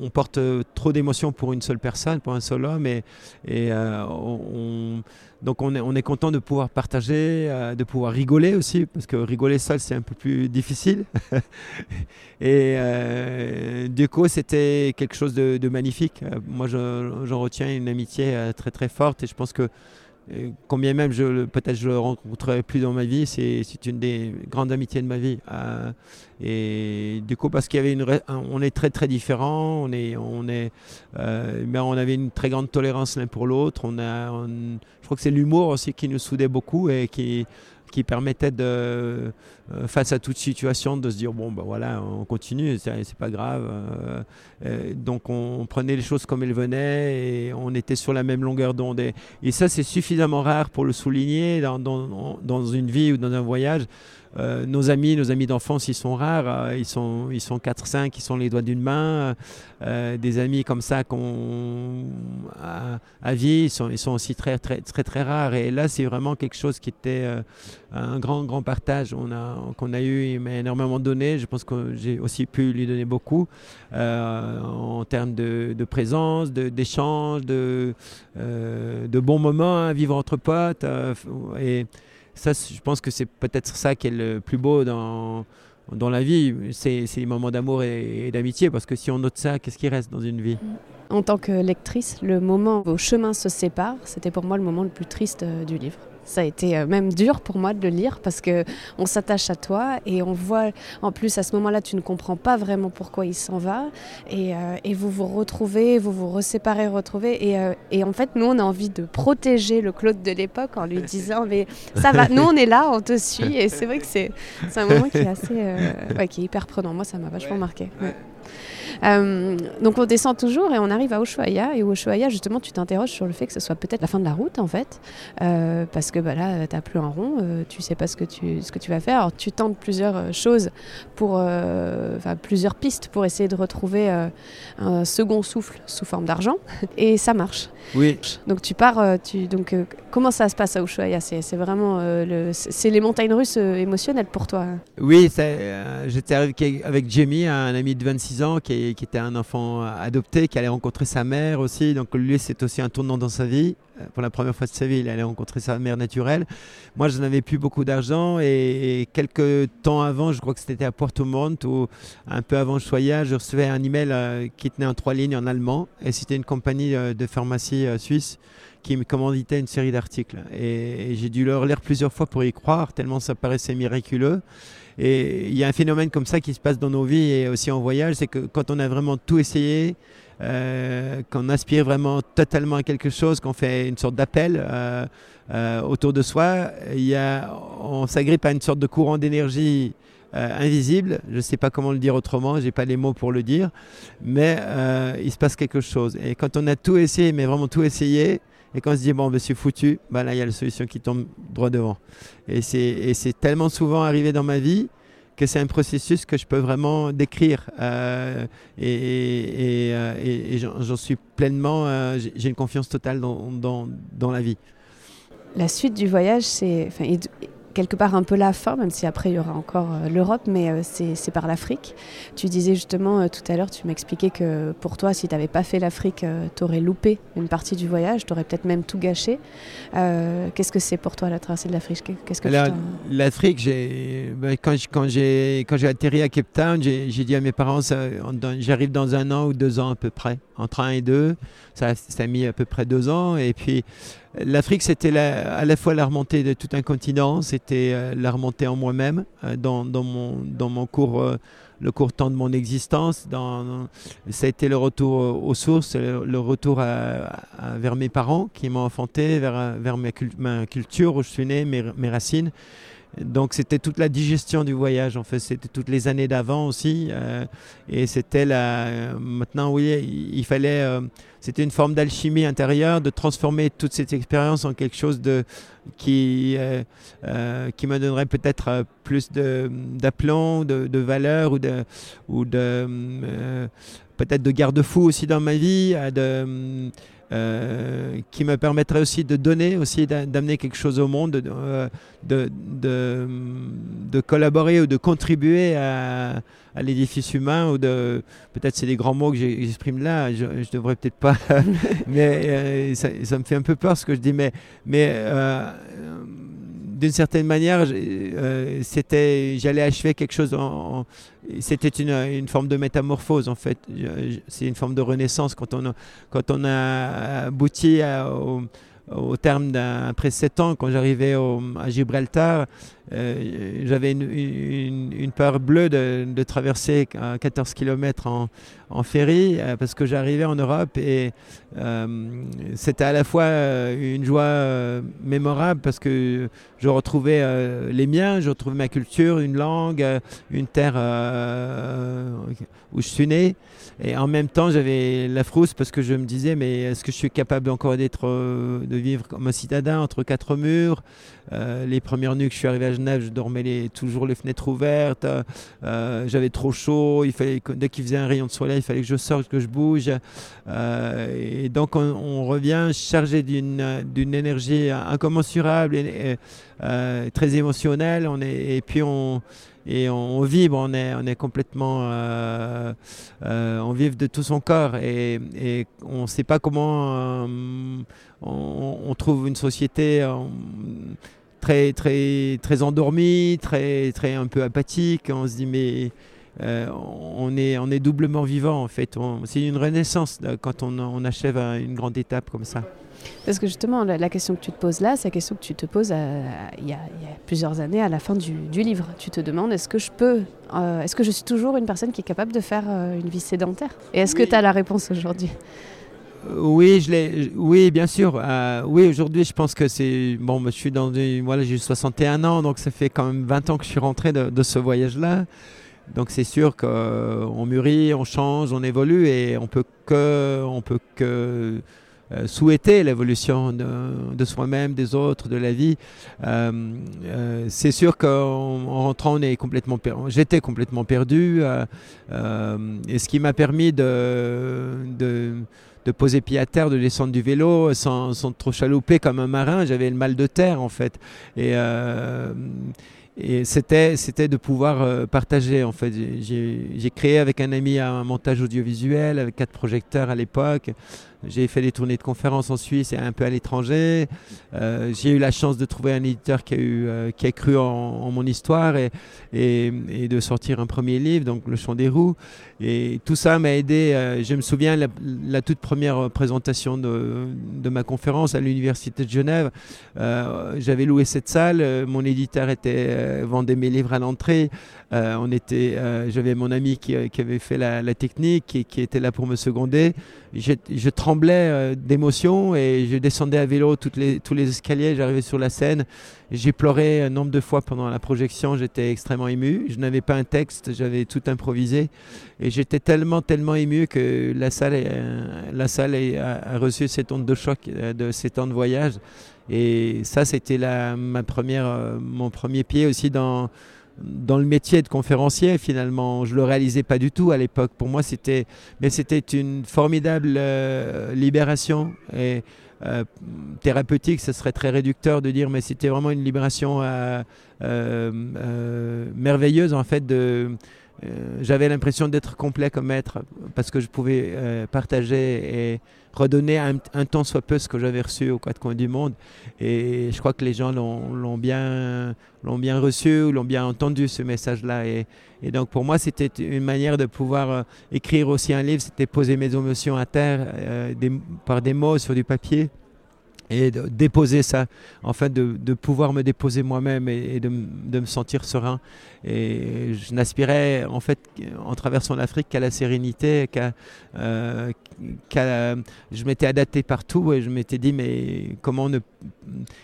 on porte trop d'émotions pour une seule personne, pour un seul homme, et on donc on est, est content de pouvoir partager, euh, de pouvoir rigoler aussi, parce que rigoler seul c'est un peu plus difficile. et euh, du coup c'était quelque chose de, magnifique. Euh, moi j'en retiens une amitié très très forte et je pense que combien même je peut-être je le rencontrerai plus dans ma vie, c'est une des grandes amitiés de ma vie. et du coup, parce qu'il y avait une, on est très très différents, on est, on est, mais on avait une très grande tolérance l'un pour l'autre. On a, je crois que c'est l'humour aussi qui nous soudait beaucoup et qui, qui permettait de, euh, face à toute situation, de se dire bon ben voilà, on continue, c'est pas grave. Euh, euh, donc on, prenait les choses comme elles venaient et on était sur la même longueur d'onde. Et, ça, c'est suffisamment rare pour le souligner dans, dans, une vie ou dans un voyage. Euh, nos amis, nos amis d'enfance, ils sont rares. Euh, ils sont, ils sont 4-5, ils sont les doigts d'une main. Euh, des amis comme ça qu'on à, vie, ils sont, ils sont aussi très, très, très, très rares. Et là, c'est vraiment quelque chose qui était un grand, grand partage on a, qu'on a eu. Il m'a énormément donné. Je pense que j'ai aussi pu lui donner beaucoup en termes de, de présence, d'échange, de, de, de, bons moments à vivre entre potes. et ça, je pense que c'est peut-être ça qui est le plus beau dans, dans la vie, c'est les moments d'amour et, d'amitié, parce que si on note ça, qu'est-ce qui reste dans une vie? En tant que lectrice, le moment où vos chemins se séparent, c'était pour moi le moment le plus triste euh, du livre. Ça a été euh, même dur pour moi de le lire parce que on s'attache à toi et on voit en plus à ce moment-là tu ne comprends pas vraiment pourquoi il s'en va et, euh, et, vous vous retrouvez, vous vous reséparez, retrouvez et, euh, et, en fait nous on a envie de protéger le Claude de l'époque en lui disant mais ça va, nous on est là, on te suit et c'est vrai que c'est un moment qui est assez ouais, qui est hyper prenant. Moi ça m'a vachement marqué. Euh, donc on descend toujours et on arrive à Ushuaia. Et Ushuaia, justement, tu t'interroges sur le fait que ce soit peut-être la fin de la route, en fait. Euh, parce que bah, là, tu n'as plus un rond, euh, tu sais pas ce que tu, ce que tu vas faire. Alors tu tentes plusieurs choses, pour, plusieurs pistes pour essayer de retrouver un second souffle sous forme d'argent. Et ça marche. Oui. Donc tu pars, tu, donc, comment ça se passe à Ushuaia? C'est vraiment le, c'est les montagnes russes émotionnelles pour toi Oui, j'étais avec, avec Jamie, un ami de 26 ans qui qui, était un enfant adopté, qui allait rencontrer sa mère aussi. Donc lui, c'est aussi un tournant dans sa vie. Euh, pour la première fois de sa vie, il allait rencontrer sa mère naturelle. Moi, je n'avais plus beaucoup d'argent et, quelques temps avant, je crois que c'était à Porto Montt ou un peu avant Choya, je recevais un email euh, qui tenait en trois lignes en allemand et c'était une compagnie euh, de pharmacie suisse qui me commanditait une série d'articles. Et, et j'ai dû leur lire plusieurs fois pour y croire, tellement ça paraissait miraculeux. Et il y a un phénomène comme ça qui se passe dans nos vies et aussi en voyage, c'est que quand on a vraiment tout essayé, euh, qu'on aspire vraiment totalement à quelque chose, qu'on fait une sorte d'appel euh, euh, autour de soi, y a, on s'agrippe à une sorte de courant d'énergie invisible. Je ne sais pas comment le dire autrement, je n'ai pas les mots pour le dire, mais il se passe quelque chose. Et quand on a tout essayé, mais vraiment tout essayé, et quand on se dit, bon, ben, c'est foutu, ben là, il y a la solution qui tombe droit devant. Et c'est tellement souvent arrivé dans ma vie que c'est un processus que je peux vraiment décrire. Euh, et, et, j'en suis pleinement, euh, j'ai une confiance totale dans, dans, dans, la vie. La suite du voyage, c'est quelque part un peu la fin, même si après il y aura encore euh, l'Europe, mais euh, c'est par l'Afrique. Tu disais justement euh, tout à l'heure, tu m'expliquais que pour toi, si tu n'avais pas fait l'Afrique, tu aurais loupé une partie du voyage, tu aurais peut-être même tout gâché. Qu'est-ce que c'est pour toi la traversée de l'Afrique? Qu'est-ce que L'Afrique, ben, quand, quand j'ai atterri à Cape Town, j'ai dit à mes parents, j'arrive dans un an ou deux ans à peu près, entre un et deux. Ça, ça a mis à peu près deux ans. Et puis L'Afrique, c'était à la fois la remontée de tout un continent, c'était euh, la remontée en moi-même, euh, dans, mon, cours, euh, le court temps de mon existence. Ça a été le retour aux sources, le, retour vers mes parents qui m'ont enfanté, vers, ma, culture où je suis né, mes racines. Donc c'était toute la digestion du voyage, en fait, c'était toutes les années d'avant aussi. Euh, et c'était la... Maintenant, oui, il, fallait... Euh, c'était une forme d'alchimie intérieure, de transformer toute cette expérience en quelque chose de, qui, euh, qui me donnerait peut-être plus d'aplomb, de, de, valeur ou de, ou de peut-être de garde-fou aussi dans ma vie, de, euh, qui me permettrait aussi de donner, aussi d'amener quelque chose au monde, de, euh, de, collaborer ou de contribuer à, l'édifice humain ou de peut-être c'est des grands mots que j'exprime là je, je, devrais peut-être pas mais euh, ça, me fait un peu peur ce que je dis mais d'une certaine manière, euh, j'allais achever quelque chose. En, c'était une, forme de métamorphose en fait. C'est une forme de renaissance quand on quand on a abouti au, au terme d'après sept ans, quand j'arrivais à Gibraltar, euh, j'avais une, peur bleue de, traverser 14 km en, en ferry euh, parce que j'arrivais en Europe et euh, c'était à la fois une joie mémorable parce que je retrouvais les miens, je retrouvais ma culture, une langue, une terre où je suis né. Et en même temps, j'avais la frousse parce que je me disais, mais est-ce que je suis capable encore d'être, de vivre comme un citadin entre quatre murs? Les premières nuits que je suis arrivé à Genève, je dormais toujours les fenêtres ouvertes. Euh, j'avais trop chaud. Il fallait dès qu'il faisait un rayon de soleil, il fallait que je sorte, que je bouge. Euh, et donc on, revient chargé d'une d'une énergie incommensurable et, euh, très émotionnelle. On est, et puis on et on, vibre, on est, on est complètement, on vibre de tout son corps et, on ne sait pas comment on, on, trouve une société très, très, très endormi, très, très un peu apathique. On se dit, mais euh, on, est, on est doublement vivant en fait. C'est une renaissance quand on, on, achève une grande étape comme ça. Parce que justement, la, question que tu te poses là, c'est la question que tu te poses euh, il, y a, plusieurs années à la fin du, du livre. Tu te demandes est-ce que je peux, euh, est-ce que je suis toujours une personne qui est capable de faire une vie sédentaire? Et est-ce que tu as la réponse aujourd'hui? Oui, je l'ai. Oui, bien sûr. Euh, oui, aujourd'hui, je pense que c'est bon. Je suis dans voilà, j'ai 61 ans, donc ça fait quand même 20 ans que je suis rentré de, ce voyage-là. Donc c'est sûr qu'on mûrit, on change, on évolue et on peut que, on peut que euh, souhaiter l'évolution de, soi-même, des autres, de la vie. Euh, c'est sûr qu'en rentrant, on est complètement J'étais complètement perdu. et ce qui m'a permis de, de poser pied à terre, de descendre du vélo sans, trop chalouper comme un marin. J'avais le mal de terre en fait. Et, euh, et c'était, c'était de pouvoir euh, partager en fait. J'ai, créé avec un ami un montage audiovisuel avec quatre projecteurs à l'époque. J'ai fait des tournées de conférences en Suisse et un peu à l'étranger. Euh, j'ai eu la chance de trouver un éditeur qui a, eu, euh, qui a cru en, mon histoire et, de sortir un premier livre, donc Le Chant des Roues. Et tout ça m'a aidé. Je me souviens la, la toute première présentation de, de ma conférence à l'Université de Genève. J'avais loué cette salle. Mon éditeur était vendait mes livres à l'entrée. on était, j'avais mon ami qui, avait fait la, technique et qui était là pour me seconder. Je, tremblais d'émotion et je descendais à vélo tous les escaliers. J'arrivais sur la scène. J'ai pleuré un nombre de fois pendant la projection. J'étais extrêmement ému. Je n'avais pas un texte, j'avais tout improvisé. Et j'étais tellement, tellement ému que la salle, la salle a, reçu cette onde de choc de ces temps de voyage. Et ça, c'était ma première, euh, mon premier pied aussi dans, dans le métier de conférencier. Finalement, je le réalisais pas du tout à l'époque. Pour moi, c'était, mais c'était une formidable euh, libération et euh, thérapeutique. Ce serait très réducteur de dire, mais c'était vraiment une libération merveilleuse en fait j'avais l'impression d'être complet comme maître parce que je pouvais partager et redonner un, temps soit peu ce que j'avais reçu aux quatre coins du monde. Et je crois que les gens l'ont bien, bien reçu, l'ont bien entendu ce message-là. Et, donc pour moi, c'était une manière de pouvoir euh, écrire aussi un livre, c'était poser mes émotions à terre des, par des mots sur du papier et de déposer ça, en de, pouvoir me déposer moi-même et, de, de, me sentir serein. Et je n'aspirais, en fait, en traversant l'Afrique, qu'à la sérénité, qu'à, euh, je m'étais adapté partout et je m'étais dit, mais comment ne.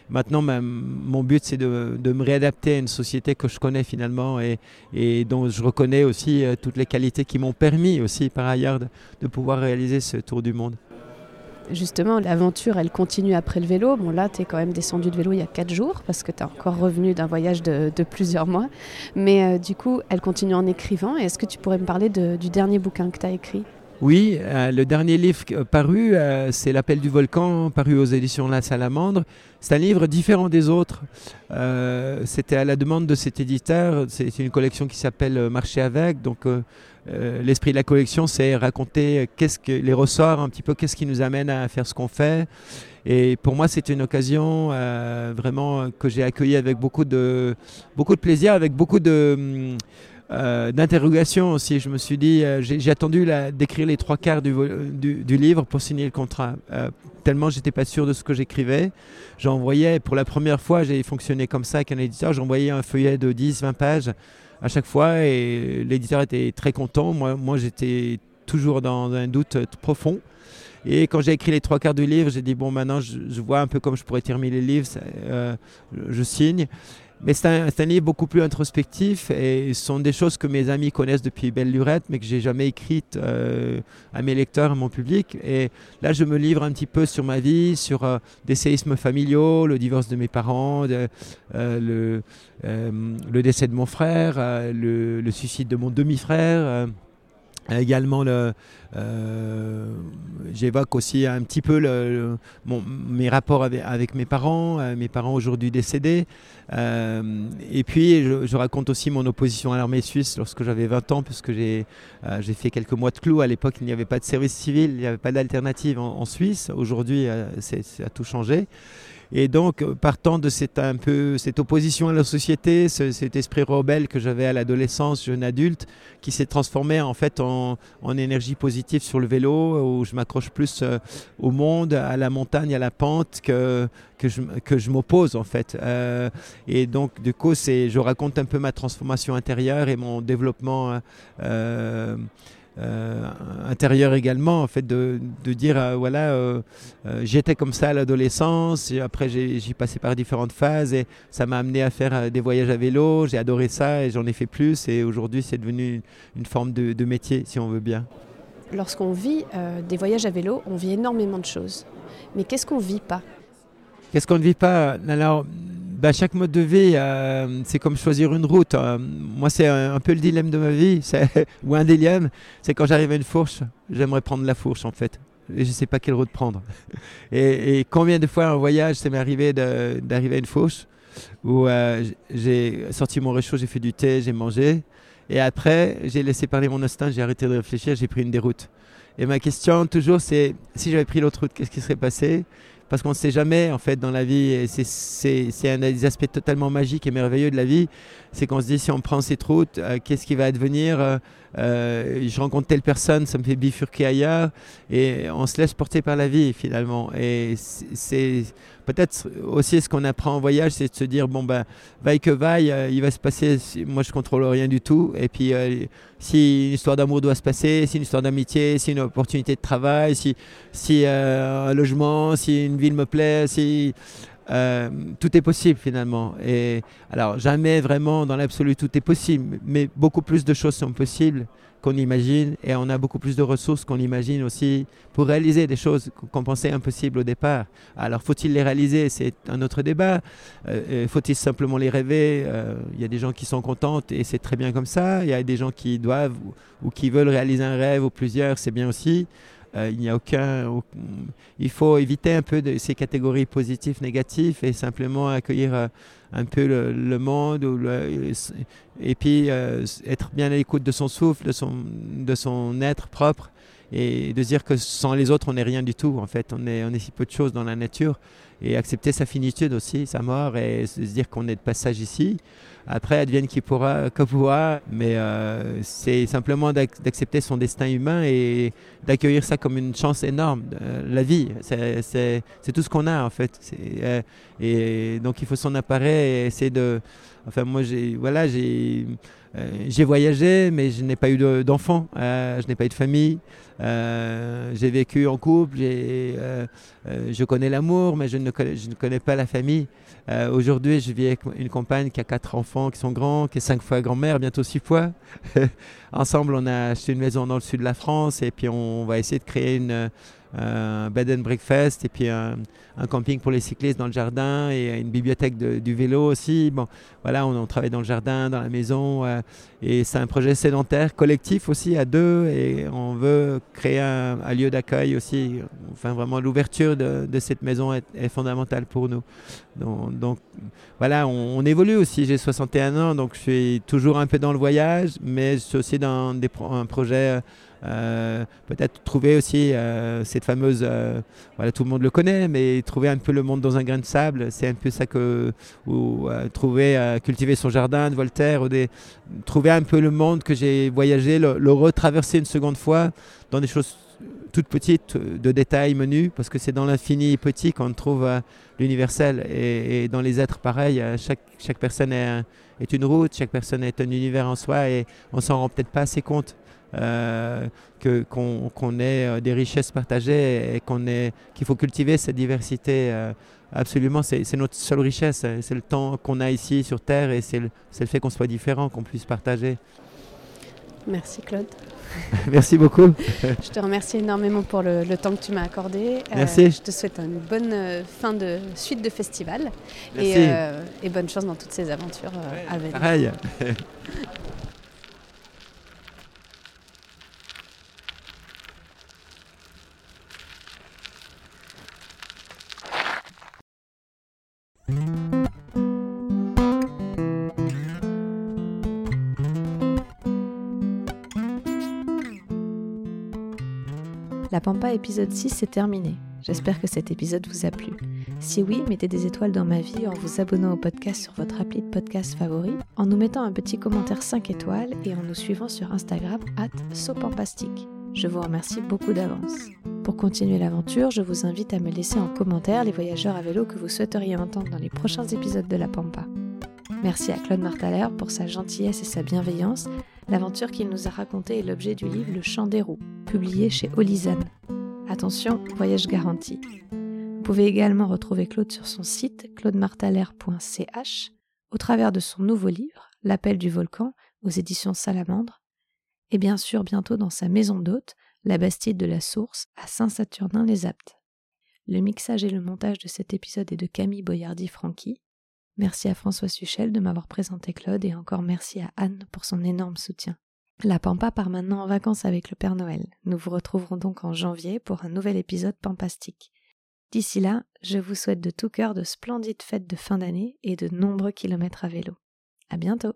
Maintenant, mon but, c'est de, de, me réadapter à une société que je connais finalement et, et dont je reconnais aussi euh, toutes les qualités qui m'ont permis aussi, par ailleurs, de pouvoir réaliser ce tour du monde justement, l'aventure, elle continue après le vélo. Bon, là, tu es quand même descendu de vélo il y a 4 jours parce que tu es encore revenu d'un voyage de, plusieurs mois. Mais euh, du coup, elle continue en écrivant. Est-ce que tu pourrais me parler du dernier bouquin que tu as écrit? Oui, euh, le dernier livre paru, euh, c'est L'appel du volcan, paru aux éditions La Salamandre. C'est un livre différent des autres. C'était à la demande de cet éditeur. C'est une collection qui s'appelle Marcher avec. Donc, euh, l'esprit de la collection, c'est raconter qu'est-ce que les ressorts, un petit peu qu'est-ce qui nous amène à faire ce qu'on fait. Et pour moi, c'est une occasion euh, vraiment que j'ai accueillie avec beaucoup de, beaucoup de plaisir, avec beaucoup de euh, d'interrogation aussi. Je me suis dit, j'ai attendu d'écrire les trois quarts du, du, livre pour signer le contrat. tellement j'étais pas sûr de ce que j'écrivais. J'envoyais, pour la première fois, j'ai fonctionné comme ça avec un éditeur, j'envoyais un feuillet de 10-20 pages à chaque fois et l'éditeur était très content. Moi, j'étais toujours dans un doute profond. Et quand j'ai écrit les trois quarts du livre, j'ai dit bon maintenant je, vois un peu comme je pourrais terminer le livre, euh, je signe. Mais c'est un, livre beaucoup plus introspectif et ce sont des choses que mes amis connaissent depuis belle lurette, mais que j'ai jamais écrites euh, à mes lecteurs, à mon public. Et là, je me livre un petit peu sur ma vie, sur euh, des séismes familiaux, le divorce de mes parents, euh, le, décès de mon frère, le, suicide de mon demi-frère. Également, le, euh, j'évoque aussi un petit peu le, mes rapports avec, mes parents, euh, mes parents aujourd'hui décédés. Euh, et puis, je, raconte aussi mon opposition à l'armée suisse lorsque j'avais 20 ans, puisque j'ai j'ai fait quelques mois de clous. À l'époque, il n'y avait pas de service civil, il n'y avait pas d'alternative en, en, Suisse. Aujourd'hui, ça a tout changé. Et donc, euh, partant de cette, un peu, cette opposition à la société, cet esprit rebelle que j'avais à l'adolescence, jeune adulte, qui s'est transformé en fait en, énergie positive sur le vélo, où je m'accroche plus euh, au monde, à la montagne, à la pente, que, que je, que je m'oppose en fait. Euh, et donc, du coup, je raconte un peu ma transformation intérieure et mon développement. Euh, intérieur également, en fait, de, de dire euh, voilà, euh, j'étais comme ça à l'adolescence, après j'ai passé par différentes phases et ça m'a amené à faire des voyages à vélo, j'ai adoré ça et j'en ai fait plus et aujourd'hui c'est devenu une, forme de, de, métier, si on veut bien. Lorsqu'on vit des voyages à vélo, on vit énormément de choses. Mais qu'est-ce qu'on vit pas? Qu'est-ce qu'on ne vit pas? Alors, bah, chaque mode de vie, euh, c'est comme choisir une route. Euh, moi, c'est un, peu le dilemme de ma vie, ou un dilemme, c'est quand j'arrive à une fourche, j'aimerais prendre la fourche en fait. Et je ne sais pas quelle route prendre. Et, combien de fois en voyage, ça m'est arrivé d'arriver à une fourche où euh, j'ai sorti mon réchaud, j'ai fait du thé, j'ai mangé. Et après, j'ai laissé parler mon instinct, j'ai arrêté de réfléchir, j'ai pris une déroute. Et ma question toujours, c'est si j'avais pris l'autre route, qu'est-ce qui serait passé? Parce qu'on ne sait jamais en fait dans la vie. C'est un des aspects totalement magiques et merveilleux de la vie. C'est qu'on se dit si on prend cette route, euh, qu'est-ce qui va advenir euh, euh, Je rencontre telle personne, ça me fait bifurquer ailleurs et on se laisse porter par la vie finalement. Et c'est peut-être aussi ce qu'on apprend en voyage, c'est de se dire bon ben vaille que vaille, euh, il va se passer. Moi, je contrôle rien du tout. Et puis, euh, si une histoire d'amour doit se passer, si une histoire d'amitié, si une opportunité de travail, si, si un logement, si une ville me plaît, si tout est possible finalement. Et alors, jamais vraiment dans l'absolu tout est possible, mais beaucoup plus de choses sont possibles qu'on imagine et on a beaucoup plus de ressources qu'on imagine aussi pour réaliser des choses qu'on pensait impossibles au départ. Alors faut-il les réaliser? C'est un autre débat. Euh, faut-il simplement les rêver? Euh, Il y a des gens qui sont contents et c'est très bien comme ça. Il y a des gens qui doivent ou, qui veulent réaliser un rêve ou plusieurs, c'est bien aussi. Euh, il n'y a aucun, il faut éviter un peu de ces catégories positives, négatives et simplement accueillir un peu le, monde et puis euh, être bien à l'écoute de son souffle, de son, de son être propre et de dire que sans les autres on n'est rien du tout en fait, on est, on est si peu de choses dans la nature et accepter sa finitude aussi, sa mort et se dire qu'on est de passage ici. Après, advienne qui pourra, que pourra, mais euh, c'est simplement d'accepter son destin humain et d'accueillir ça comme une chance énorme. Euh, la vie, c'est tout ce qu'on a en fait. Euh, et donc il faut s'en apparaître et essayer de. Enfin, moi, j'ai voilà, j'ai voyagé, mais je n'ai pas eu d'enfants, je n'ai pas eu de famille. j'ai vécu en couple, je connais l'amour, mais je ne connais, je ne connais pas la famille. Aujourd'hui, je vis avec une compagne qui a quatre enfants qui sont grands, qui est cinq fois grand-mère, bientôt six fois. Ensemble, on a acheté une maison dans le sud de la France et puis on va essayer de créer une, un bed and breakfast et puis un, camping pour les cyclistes dans le jardin et une bibliothèque du vélo aussi. Bon, voilà, on, travaille dans le jardin, dans la maison euh, et c'est un projet sédentaire, collectif aussi à deux et on veut créer un, lieu d'accueil aussi. Enfin, vraiment, l'ouverture de, cette maison est, fondamentale pour nous. Donc, voilà, on, évolue aussi. J'ai 61 ans, donc je suis toujours un peu dans le voyage, mais je suis aussi dans des un projet euh, peut-être trouver aussi euh, cette fameuse, euh, voilà, tout le monde le connaît, mais trouver un peu le monde dans un grain de sable, c'est un peu ça que, ou trouver, cultiver son jardin de Voltaire, ou des, trouver un peu le monde que j'ai voyagé, le, retraverser une seconde fois dans des choses toutes petites, de détails menus, parce que c'est dans l'infini petit qu'on trouve l'universel. Et, dans les êtres pareils, chaque, chaque personne est, une route, chaque personne est un univers en soi, et on s'en rend peut-être pas assez compte. Euh, qu'on ait euh, des richesses partagées et qu'on qu'il faut cultiver cette diversité. Euh, absolument, c'est notre seule richesse. C'est le temps qu'on a ici sur Terre et c'est le, fait qu'on soit différent, qu'on puisse partager. Merci Claude. Merci beaucoup. je te remercie énormément pour le, temps que tu m'as accordé. Merci. je te souhaite une bonne fin de suite de festival et, et, bonne chance dans toutes ces aventures à venir. Pareil. La Pampa épisode 6 est terminé. J'espère que cet épisode vous a plu. Si oui, mettez des étoiles dans ma vie en vous abonnant au podcast sur votre appli de podcast favori, en nous mettant un petit commentaire 5 étoiles et en nous suivant sur Instagram at sopampastique. Je vous remercie beaucoup d'avance. Pour continuer l'aventure, je vous invite à me laisser en commentaire les voyageurs à vélo que vous souhaiteriez entendre dans les prochains épisodes de La Pampa. Merci à Claude Martaler pour sa gentillesse et sa bienveillance. L'aventure qu'il nous a racontée est l'objet du livre Le Chant des roues, publié chez Olizane. Attention, voyage garanti. Vous pouvez également retrouver Claude sur son site claudemartaler.ch au travers de son nouveau livre L'appel du volcan aux éditions Salamandre et bien sûr bientôt dans sa maison d'hôte la Bastide de la Source à Saint-Saturnin-les-Aptes. Le mixage et le montage de cet épisode est de Camille Boyardi-Franqui. Merci à François Suchel de m'avoir présenté Claude et encore merci à Anne pour son énorme soutien. La Pampa part maintenant en vacances avec le Père Noël. Nous vous retrouverons donc en janvier pour un nouvel épisode pampastique. D'ici là, je vous souhaite de tout cœur de splendides fêtes de fin d'année et de nombreux kilomètres à vélo. À bientôt!